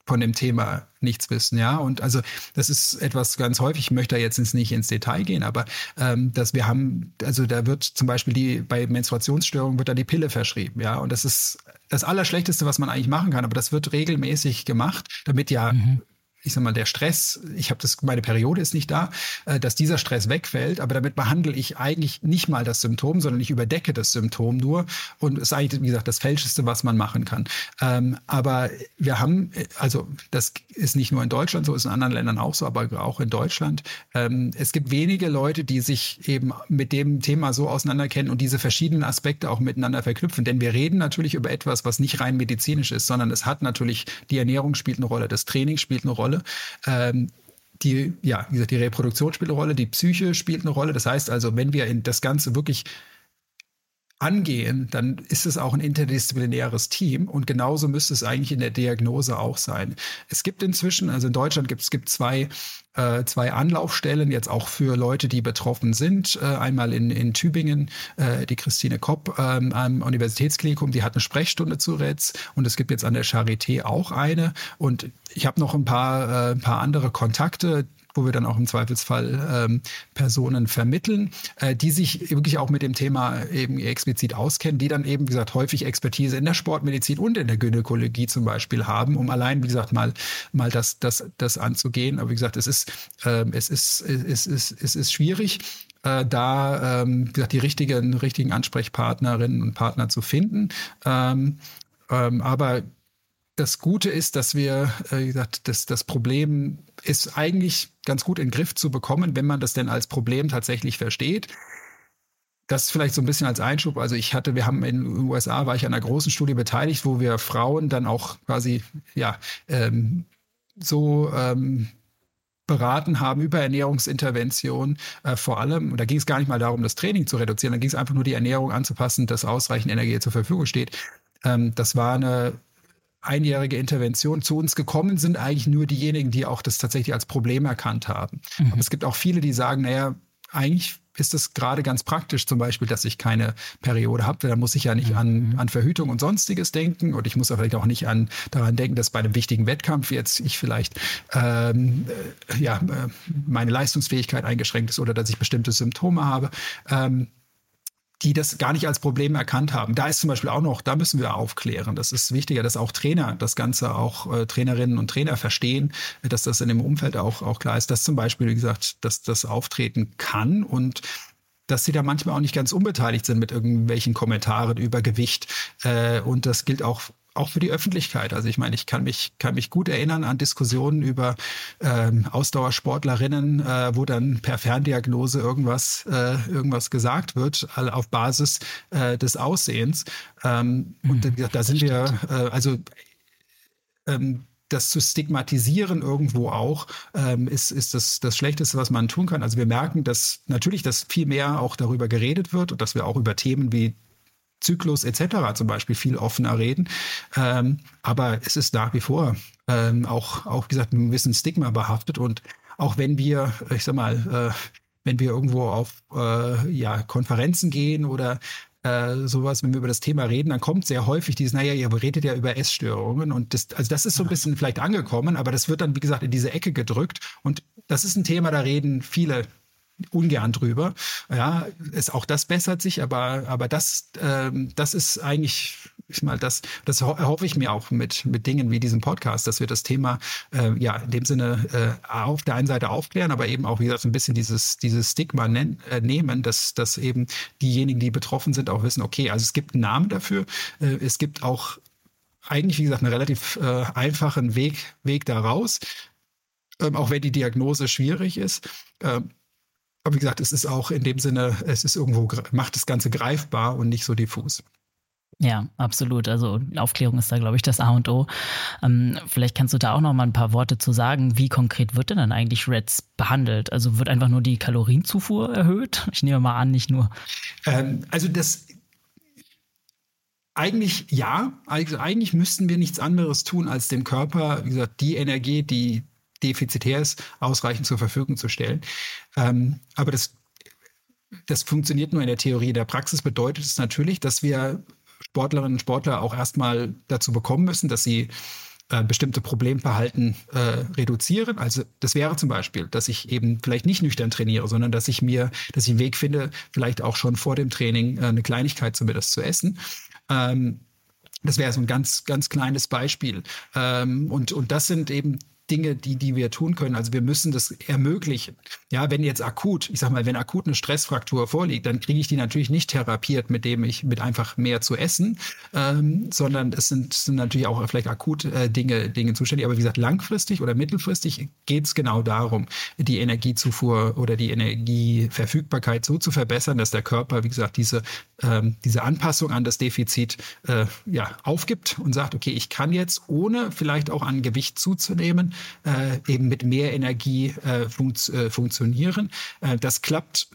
von dem Thema nichts wissen, ja. Und also das ist etwas ganz häufig, ich möchte da jetzt nicht ins Detail gehen, aber ähm, dass wir haben, also da wird zum Beispiel die, bei Menstruationsstörungen wird da die Pille verschrieben, ja. Und das ist das Allerschlechteste, was man eigentlich machen kann, aber das wird regelmäßig gemacht, damit ja mhm ich sag mal, der Stress, ich habe das, meine Periode ist nicht da, äh, dass dieser Stress wegfällt, aber damit behandle ich eigentlich nicht mal das Symptom, sondern ich überdecke das Symptom nur und es ist eigentlich, wie gesagt, das Fälscheste, was man machen kann. Ähm, aber wir haben, also das ist nicht nur in Deutschland so, ist in anderen Ländern auch so, aber auch in Deutschland. Ähm, es gibt wenige Leute, die sich eben mit dem Thema so auseinanderkennen und diese verschiedenen Aspekte auch miteinander verknüpfen. Denn wir reden natürlich über etwas, was nicht rein medizinisch ist, sondern es hat natürlich, die Ernährung spielt eine Rolle, das Training spielt eine Rolle Rolle. Ähm, die, ja, wie gesagt, die Reproduktion spielt eine Rolle, die Psyche spielt eine Rolle. Das heißt also, wenn wir das Ganze wirklich angehen, dann ist es auch ein interdisziplinäres Team und genauso müsste es eigentlich in der Diagnose auch sein. Es gibt inzwischen, also in Deutschland gibt es gibt zwei, äh, zwei Anlaufstellen jetzt auch für Leute, die betroffen sind. Äh, einmal in, in Tübingen, äh, die Christine Kopp ähm, am Universitätsklinikum, die hat eine Sprechstunde zu RETS und es gibt jetzt an der Charité auch eine und ich habe noch ein paar, äh, ein paar andere Kontakte, wo wir dann auch im Zweifelsfall ähm, Personen vermitteln, äh, die sich wirklich auch mit dem Thema eben explizit auskennen, die dann eben, wie gesagt, häufig Expertise in der Sportmedizin und in der Gynäkologie zum Beispiel haben, um allein, wie gesagt, mal, mal das, das, das anzugehen. Aber wie gesagt, es ist, äh, es ist, es ist, es ist schwierig äh, da ähm, wie gesagt, die richtigen, richtigen Ansprechpartnerinnen und Partner zu finden. Ähm, ähm, aber das Gute ist, dass wir, äh, wie gesagt, das, das Problem ist eigentlich ganz gut in den Griff zu bekommen, wenn man das denn als Problem tatsächlich versteht. Das vielleicht so ein bisschen als Einschub. Also ich hatte, wir haben in den USA, war ich an einer großen Studie beteiligt, wo wir Frauen dann auch quasi, ja, ähm, so ähm, beraten haben über Ernährungsintervention äh, vor allem. Und da ging es gar nicht mal darum, das Training zu reduzieren, da ging es einfach nur die Ernährung anzupassen, dass ausreichend Energie zur Verfügung steht. Ähm, das war eine einjährige Intervention zu uns gekommen sind eigentlich nur diejenigen, die auch das tatsächlich als Problem erkannt haben. Mhm. Aber es gibt auch viele, die sagen, naja, eigentlich ist es gerade ganz praktisch, zum Beispiel, dass ich keine Periode habe. Da muss ich ja nicht an, mhm. an Verhütung und sonstiges denken und ich muss vielleicht auch nicht an daran denken, dass bei einem wichtigen Wettkampf jetzt ich vielleicht ähm, äh, ja äh, meine Leistungsfähigkeit eingeschränkt ist oder dass ich bestimmte Symptome habe. Ähm, die das gar nicht als Problem erkannt haben. Da ist zum Beispiel auch noch, da müssen wir aufklären. Das ist wichtiger, dass auch Trainer das Ganze auch äh, Trainerinnen und Trainer verstehen, dass das in dem Umfeld auch, auch klar ist, dass zum Beispiel, wie gesagt, dass das auftreten kann und dass sie da manchmal auch nicht ganz unbeteiligt sind mit irgendwelchen Kommentaren über Gewicht. Äh, und das gilt auch auch für die Öffentlichkeit. Also ich meine, ich kann mich, kann mich gut erinnern an Diskussionen über ähm, Ausdauersportlerinnen, äh, wo dann per Ferndiagnose irgendwas, äh, irgendwas gesagt wird, auf Basis äh, des Aussehens. Ähm, mhm, und da, da sind wir, äh, also ähm, das zu stigmatisieren irgendwo auch, ähm, ist, ist das, das Schlechteste, was man tun kann. Also wir merken, dass natürlich, dass viel mehr auch darüber geredet wird und dass wir auch über Themen wie Zyklus etc. zum Beispiel viel offener reden. Ähm, aber es ist nach wie vor ähm, auch, auch, wie gesagt, mit einem gewissen Stigma behaftet. Und auch wenn wir, ich sag mal, äh, wenn wir irgendwo auf äh, ja, Konferenzen gehen oder äh, sowas, wenn wir über das Thema reden, dann kommt sehr häufig dieses, naja, ihr redet ja über Essstörungen und das, also das ist so ein bisschen vielleicht angekommen, aber das wird dann, wie gesagt, in diese Ecke gedrückt und das ist ein Thema, da reden viele ungern drüber. Ja, ist auch das bessert sich, aber aber das ähm, das ist eigentlich ich mal das das erhoffe ich mir auch mit mit Dingen wie diesem Podcast, dass wir das Thema äh, ja in dem Sinne äh, auf der einen Seite aufklären, aber eben auch wie gesagt ein bisschen dieses dieses Stigma äh, nehmen, dass dass eben diejenigen, die betroffen sind, auch wissen, okay, also es gibt einen Namen dafür, äh, es gibt auch eigentlich wie gesagt einen relativ äh, einfachen Weg Weg da raus. Ähm, auch wenn die Diagnose schwierig ist. Ähm, aber wie gesagt, es ist auch in dem Sinne, es ist irgendwo, macht das Ganze greifbar und nicht so diffus. Ja, absolut. Also Aufklärung ist da, glaube ich, das A und O. Ähm, vielleicht kannst du da auch noch mal ein paar Worte zu sagen. Wie konkret wird denn dann eigentlich Reds behandelt? Also wird einfach nur die Kalorienzufuhr erhöht? Ich nehme mal an, nicht nur. Ähm, also das eigentlich ja. Also eigentlich müssten wir nichts anderes tun, als dem Körper, wie gesagt, die Energie, die defizitär ist, ausreichend zur Verfügung zu stellen. Ähm, aber das, das funktioniert nur in der Theorie. In der Praxis bedeutet es natürlich, dass wir Sportlerinnen und Sportler auch erstmal dazu bekommen müssen, dass sie äh, bestimmte Problemverhalten äh, reduzieren. Also das wäre zum Beispiel, dass ich eben vielleicht nicht nüchtern trainiere, sondern dass ich mir, dass ich einen Weg finde, vielleicht auch schon vor dem Training äh, eine Kleinigkeit zumindest zu essen. Ähm, das wäre so ein ganz, ganz kleines Beispiel. Ähm, und, und das sind eben Dinge, die, die wir tun können. Also wir müssen das ermöglichen. Ja, wenn jetzt akut, ich sag mal, wenn akut eine Stressfraktur vorliegt, dann kriege ich die natürlich nicht therapiert, mit dem ich mit einfach mehr zu essen, ähm, sondern es sind, sind natürlich auch vielleicht akut äh, Dinge, Dinge zuständig. Aber wie gesagt, langfristig oder mittelfristig geht es genau darum, die Energiezufuhr oder die Energieverfügbarkeit so zu verbessern, dass der Körper, wie gesagt, diese, ähm, diese Anpassung an das Defizit äh, ja, aufgibt und sagt, okay, ich kann jetzt, ohne vielleicht auch an Gewicht zuzunehmen, äh, eben mit mehr Energie äh, funkt, äh, funktionieren. Äh, das klappt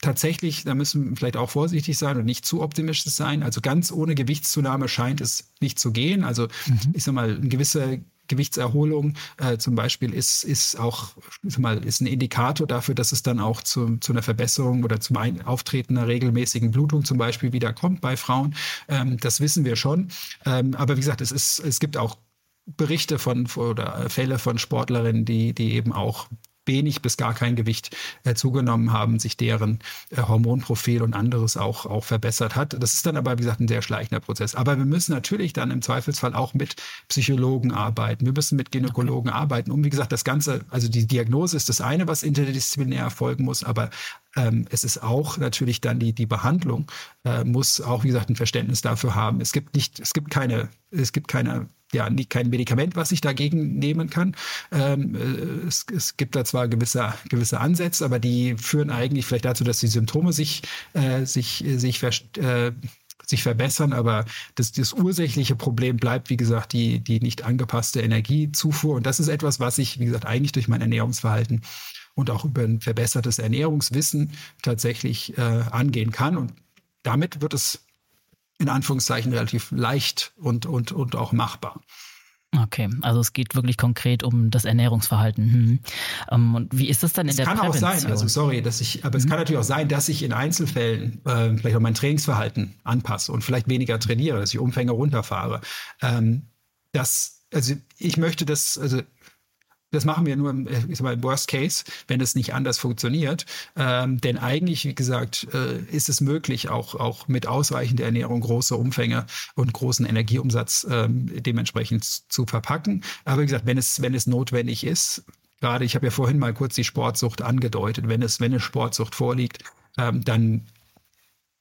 tatsächlich, da müssen wir vielleicht auch vorsichtig sein und nicht zu optimistisch sein. Also ganz ohne Gewichtszunahme scheint es nicht zu gehen. Also mhm. ich sag mal, eine gewisse Gewichtserholung äh, zum Beispiel ist, ist auch mal, ist ein Indikator dafür, dass es dann auch zu, zu einer Verbesserung oder zum Auftreten einer regelmäßigen Blutung zum Beispiel wieder kommt bei Frauen. Ähm, das wissen wir schon. Ähm, aber wie gesagt, es, ist, es gibt auch Berichte von oder Fälle von Sportlerinnen, die, die eben auch wenig bis gar kein Gewicht äh, zugenommen haben, sich deren äh, Hormonprofil und anderes auch, auch verbessert hat. Das ist dann aber, wie gesagt, ein sehr schleichender Prozess. Aber wir müssen natürlich dann im Zweifelsfall auch mit Psychologen arbeiten. Wir müssen mit Gynäkologen arbeiten, um, wie gesagt, das Ganze, also die Diagnose ist das eine, was interdisziplinär erfolgen muss, aber ähm, es ist auch natürlich dann die, die Behandlung, äh, muss auch, wie gesagt, ein Verständnis dafür haben. Es gibt nicht, es gibt keine, es gibt keine ja kein Medikament, was ich dagegen nehmen kann. Ähm, äh, es, es, gibt da zwar gewisse, gewisse Ansätze, aber die führen eigentlich vielleicht dazu, dass die Symptome sich, äh, sich, sich, äh, sich verbessern, aber das, das ursächliche Problem bleibt, wie gesagt, die, die nicht angepasste Energiezufuhr. Und das ist etwas, was ich, wie gesagt, eigentlich durch mein Ernährungsverhalten und auch über ein verbessertes Ernährungswissen tatsächlich äh, angehen kann. Und damit wird es in Anführungszeichen relativ leicht und, und, und auch machbar. Okay, also es geht wirklich konkret um das Ernährungsverhalten. Hm. Und wie ist das dann in es der kann Prävention? auch sein, also sorry, dass ich, aber mhm. es kann natürlich auch sein, dass ich in Einzelfällen äh, vielleicht auch mein Trainingsverhalten anpasse und vielleicht weniger trainiere, dass ich Umfänge runterfahre. Ähm, das, also ich möchte das, also das machen wir nur im, äh, im Worst Case, wenn es nicht anders funktioniert. Ähm, denn eigentlich, wie gesagt, äh, ist es möglich, auch, auch mit ausreichender Ernährung große Umfänge und großen Energieumsatz ähm, dementsprechend zu verpacken. Aber wie gesagt, wenn es, wenn es notwendig ist, gerade ich habe ja vorhin mal kurz die Sportsucht angedeutet, wenn es, wenn eine Sportsucht vorliegt, ähm, dann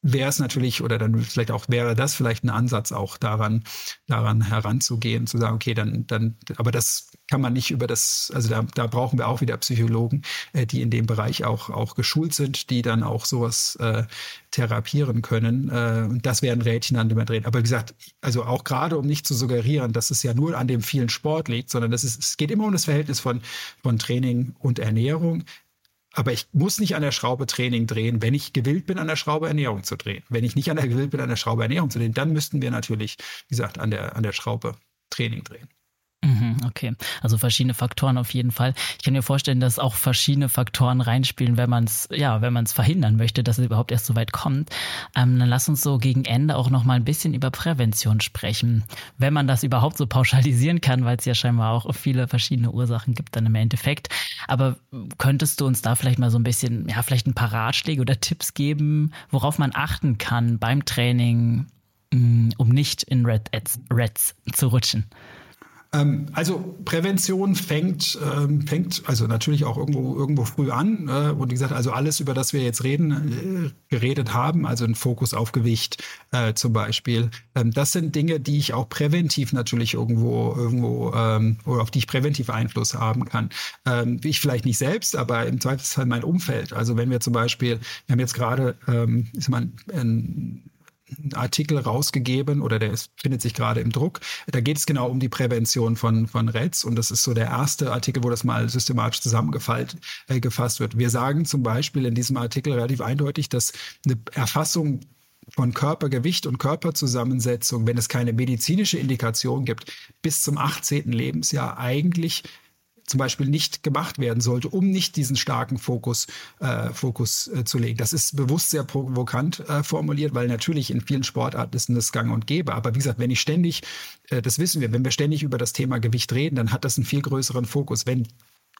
wäre es natürlich, oder dann vielleicht auch wäre das vielleicht ein Ansatz auch daran, daran heranzugehen, zu sagen, okay, dann, dann, aber das kann man nicht über das, also da, da brauchen wir auch wieder Psychologen, äh, die in dem Bereich auch, auch geschult sind, die dann auch sowas äh, therapieren können. Äh, und das wären Rädchen, an dem man dreht. Aber wie gesagt, also auch gerade um nicht zu suggerieren, dass es ja nur an dem vielen Sport liegt, sondern das ist, es geht immer um das Verhältnis von, von Training und Ernährung. Aber ich muss nicht an der Schraube Training drehen, wenn ich gewillt bin, an der Schraube Ernährung zu drehen. Wenn ich nicht an der gewillt bin, an der Schraube Ernährung zu drehen, dann müssten wir natürlich, wie gesagt, an der, an der Schraube Training drehen. Mhm, okay, also verschiedene Faktoren auf jeden Fall. Ich kann mir vorstellen, dass auch verschiedene Faktoren reinspielen, wenn man es, ja, wenn man es verhindern möchte, dass es überhaupt erst so weit kommt. Ähm, dann lass uns so gegen Ende auch noch mal ein bisschen über Prävention sprechen, wenn man das überhaupt so pauschalisieren kann, weil es ja scheinbar auch viele verschiedene Ursachen gibt dann im Endeffekt. Aber könntest du uns da vielleicht mal so ein bisschen, ja, vielleicht ein paar Ratschläge oder Tipps geben, worauf man achten kann beim Training, mm, um nicht in Red Reds zu rutschen? Ähm, also Prävention fängt, ähm, fängt also natürlich auch irgendwo, irgendwo früh an. Äh, und wie gesagt, also alles, über das wir jetzt reden, äh, geredet haben, also ein Fokus auf Gewicht äh, zum Beispiel. Ähm, das sind Dinge, die ich auch präventiv natürlich irgendwo, irgendwo ähm, oder auf die ich präventiv Einfluss haben kann. Ähm, ich vielleicht nicht selbst, aber im Zweifelsfall mein Umfeld. Also wenn wir zum Beispiel, wir haben jetzt gerade, ähm, ist man ein Artikel rausgegeben oder der ist, findet sich gerade im Druck. Da geht es genau um die Prävention von, von REDS und das ist so der erste Artikel, wo das mal systematisch zusammengefasst äh, wird. Wir sagen zum Beispiel in diesem Artikel relativ eindeutig, dass eine Erfassung von Körpergewicht und Körperzusammensetzung, wenn es keine medizinische Indikation gibt, bis zum 18. Lebensjahr eigentlich zum Beispiel nicht gemacht werden sollte, um nicht diesen starken Fokus, äh, Fokus äh, zu legen. Das ist bewusst sehr provokant äh, formuliert, weil natürlich in vielen Sportarten ist das Gang und Gäbe. Aber wie gesagt, wenn ich ständig, äh, das wissen wir, wenn wir ständig über das Thema Gewicht reden, dann hat das einen viel größeren Fokus. Wenn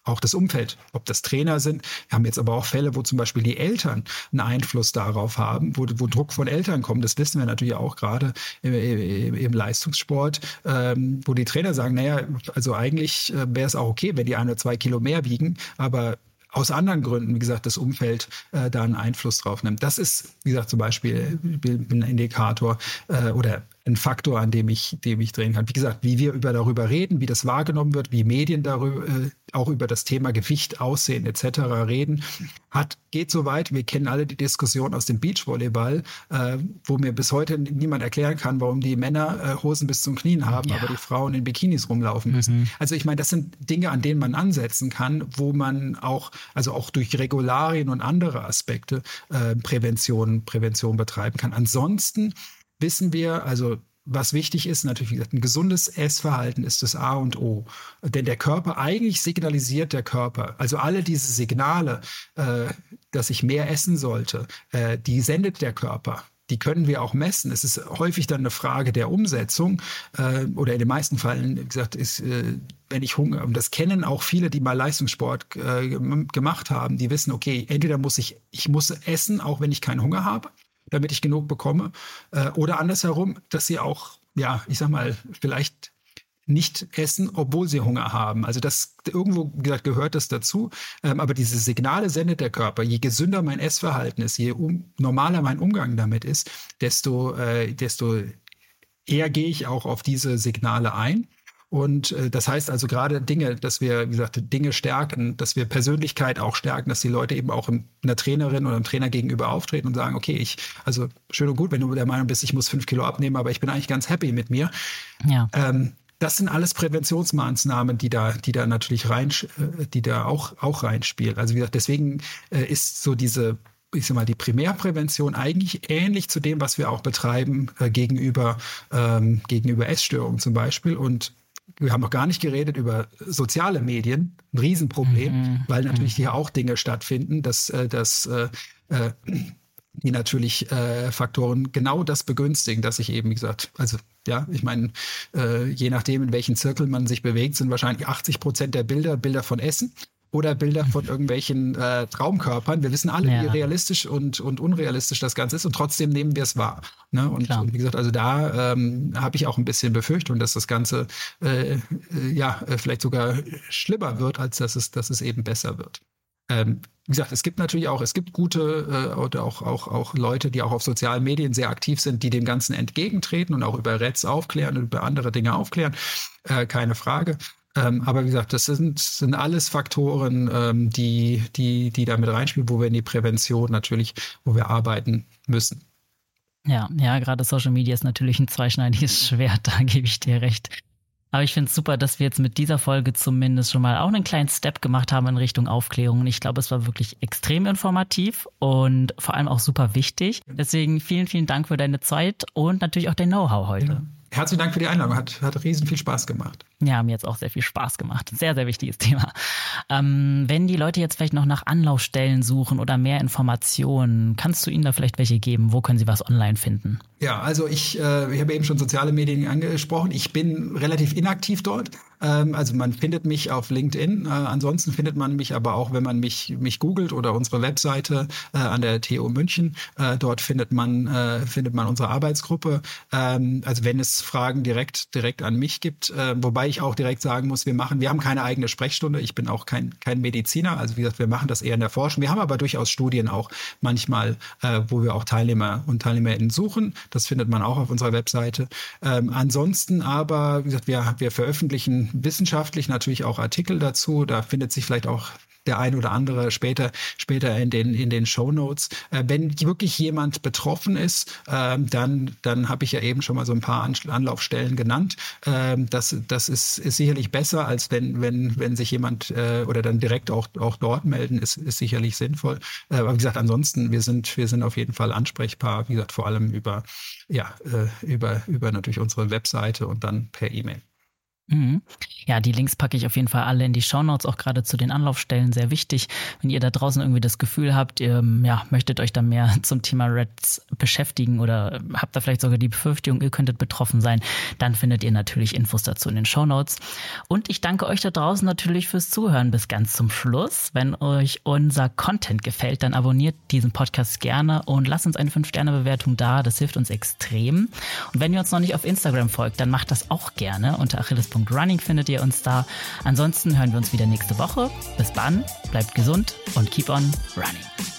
auch das Umfeld, ob das Trainer sind. Wir haben jetzt aber auch Fälle, wo zum Beispiel die Eltern einen Einfluss darauf haben, wo, wo Druck von Eltern kommt. Das wissen wir natürlich auch gerade im, im, im Leistungssport, ähm, wo die Trainer sagen, naja, also eigentlich äh, wäre es auch okay, wenn die ein oder zwei Kilo mehr wiegen, aber aus anderen Gründen, wie gesagt, das Umfeld äh, da einen Einfluss drauf nimmt. Das ist, wie gesagt, zum Beispiel ein Indikator äh, oder ein Faktor, an dem ich, dem ich drehen kann. Wie gesagt, wie wir über darüber reden, wie das wahrgenommen wird, wie Medien darüber äh, auch über das Thema Gewicht, Aussehen etc. reden, hat geht so weit. Wir kennen alle die Diskussion aus dem Beachvolleyball, äh, wo mir bis heute niemand erklären kann, warum die Männer äh, Hosen bis zum Knien haben, ja. aber die Frauen in Bikinis rumlaufen müssen. Mhm. Also ich meine, das sind Dinge, an denen man ansetzen kann, wo man auch, also auch durch Regularien und andere Aspekte äh, Prävention, Prävention betreiben kann. Ansonsten wissen wir, also was wichtig ist, natürlich, wie gesagt, ein gesundes Essverhalten ist das A und O. Denn der Körper, eigentlich signalisiert der Körper, also alle diese Signale, äh, dass ich mehr essen sollte, äh, die sendet der Körper. Die können wir auch messen. Es ist häufig dann eine Frage der Umsetzung äh, oder in den meisten Fällen, wie gesagt, ist, äh, wenn ich Hunger, und das kennen auch viele, die mal Leistungssport äh, gemacht haben, die wissen, okay, entweder muss ich, ich muss essen, auch wenn ich keinen Hunger habe damit ich genug bekomme. Äh, oder andersherum, dass sie auch, ja, ich sag mal, vielleicht nicht essen, obwohl sie Hunger haben. Also das irgendwo gesagt, gehört das dazu. Ähm, aber diese Signale sendet der Körper. Je gesünder mein Essverhalten ist, je um, normaler mein Umgang damit ist, desto, äh, desto eher gehe ich auch auf diese Signale ein. Und äh, das heißt also gerade Dinge, dass wir, wie gesagt, Dinge stärken, dass wir Persönlichkeit auch stärken, dass die Leute eben auch einer Trainerin oder einem Trainer gegenüber auftreten und sagen, okay, ich, also schön und gut, wenn du der Meinung bist, ich muss fünf Kilo abnehmen, aber ich bin eigentlich ganz happy mit mir. Ja. Ähm, das sind alles Präventionsmaßnahmen, die da, die da natürlich rein, äh, die da auch, auch reinspielen. Also wie gesagt, deswegen äh, ist so diese ich sag mal, die Primärprävention eigentlich ähnlich zu dem, was wir auch betreiben äh, gegenüber, ähm, gegenüber Essstörungen zum Beispiel. Und wir haben noch gar nicht geredet über soziale Medien, ein Riesenproblem, mhm. weil natürlich mhm. hier auch Dinge stattfinden, dass, äh, dass äh, äh, die natürlich äh, Faktoren genau das begünstigen, dass ich eben, wie gesagt, also ja, ich meine, äh, je nachdem, in welchen Zirkel man sich bewegt, sind wahrscheinlich 80 Prozent der Bilder Bilder von Essen oder Bilder von irgendwelchen äh, Traumkörpern. Wir wissen alle, ja. wie realistisch und, und unrealistisch das Ganze ist und trotzdem nehmen wir es wahr. Ne? Und, und, wie gesagt, also da ähm, habe ich auch ein bisschen Befürchtung, dass das Ganze äh, äh, ja äh, vielleicht sogar schlimmer wird, als dass es, dass es eben besser wird. Ähm, wie gesagt, es gibt natürlich auch, es gibt gute äh, oder auch, auch, auch Leute, die auch auf sozialen Medien sehr aktiv sind, die dem Ganzen entgegentreten und auch über Reds aufklären und über andere Dinge aufklären. Äh, keine Frage. Ähm, aber wie gesagt, das sind, sind alles Faktoren, ähm, die, die, die da mit reinspielen, wo wir in die Prävention natürlich, wo wir arbeiten müssen. Ja, ja, gerade Social Media ist natürlich ein zweischneidiges Schwert, da gebe ich dir recht. Aber ich finde es super, dass wir jetzt mit dieser Folge zumindest schon mal auch einen kleinen Step gemacht haben in Richtung Aufklärung. Und ich glaube, es war wirklich extrem informativ und vor allem auch super wichtig. Deswegen vielen, vielen Dank für deine Zeit und natürlich auch dein Know-how heute. Ja. Herzlichen Dank für die Einladung. Hat, hat riesen viel Spaß gemacht. Ja, mir jetzt auch sehr viel Spaß gemacht. Sehr, sehr wichtiges Thema. Ähm, wenn die Leute jetzt vielleicht noch nach Anlaufstellen suchen oder mehr Informationen, kannst du ihnen da vielleicht welche geben? Wo können sie was online finden? Ja, also ich, äh, ich habe eben schon soziale Medien angesprochen. Ich bin relativ inaktiv dort. Ähm, also man findet mich auf LinkedIn. Äh, ansonsten findet man mich aber auch, wenn man mich, mich googelt oder unsere Webseite äh, an der TU München. Äh, dort findet man, äh, findet man unsere Arbeitsgruppe. Ähm, also wenn es Fragen direkt, direkt an mich gibt, äh, wobei ich auch direkt sagen muss, wir machen, wir haben keine eigene Sprechstunde. Ich bin auch kein, kein Mediziner. Also wie gesagt, wir machen das eher in der Forschung. Wir haben aber durchaus Studien auch manchmal, äh, wo wir auch Teilnehmer und Teilnehmerinnen suchen. Das findet man auch auf unserer Webseite. Ähm, ansonsten aber, wie gesagt, wir, wir veröffentlichen wissenschaftlich natürlich auch Artikel dazu. Da findet sich vielleicht auch der ein oder andere später, später in den, in den Show Notes. Äh, wenn wirklich jemand betroffen ist, äh, dann, dann habe ich ja eben schon mal so ein paar Anlaufstellen genannt. Äh, das das ist, ist sicherlich besser, als wenn, wenn, wenn sich jemand äh, oder dann direkt auch, auch dort melden, ist, ist sicherlich sinnvoll. Äh, aber wie gesagt, ansonsten, wir sind, wir sind auf jeden Fall ansprechbar, wie gesagt, vor allem über, ja, äh, über, über natürlich unsere Webseite und dann per E-Mail. Mhm. Ja, die Links packe ich auf jeden Fall alle in die Shownotes, auch gerade zu den Anlaufstellen, sehr wichtig. Wenn ihr da draußen irgendwie das Gefühl habt, ihr ja, möchtet euch da mehr zum Thema Reds beschäftigen oder habt da vielleicht sogar die Befürchtung, ihr könntet betroffen sein, dann findet ihr natürlich Infos dazu in den Shownotes. Und ich danke euch da draußen natürlich fürs Zuhören bis ganz zum Schluss. Wenn euch unser Content gefällt, dann abonniert diesen Podcast gerne und lasst uns eine 5-Sterne-Bewertung da. Das hilft uns extrem. Und wenn ihr uns noch nicht auf Instagram folgt, dann macht das auch gerne unter achilles.com Running findet ihr uns da. Ansonsten hören wir uns wieder nächste Woche. Bis dann, bleibt gesund und keep on running.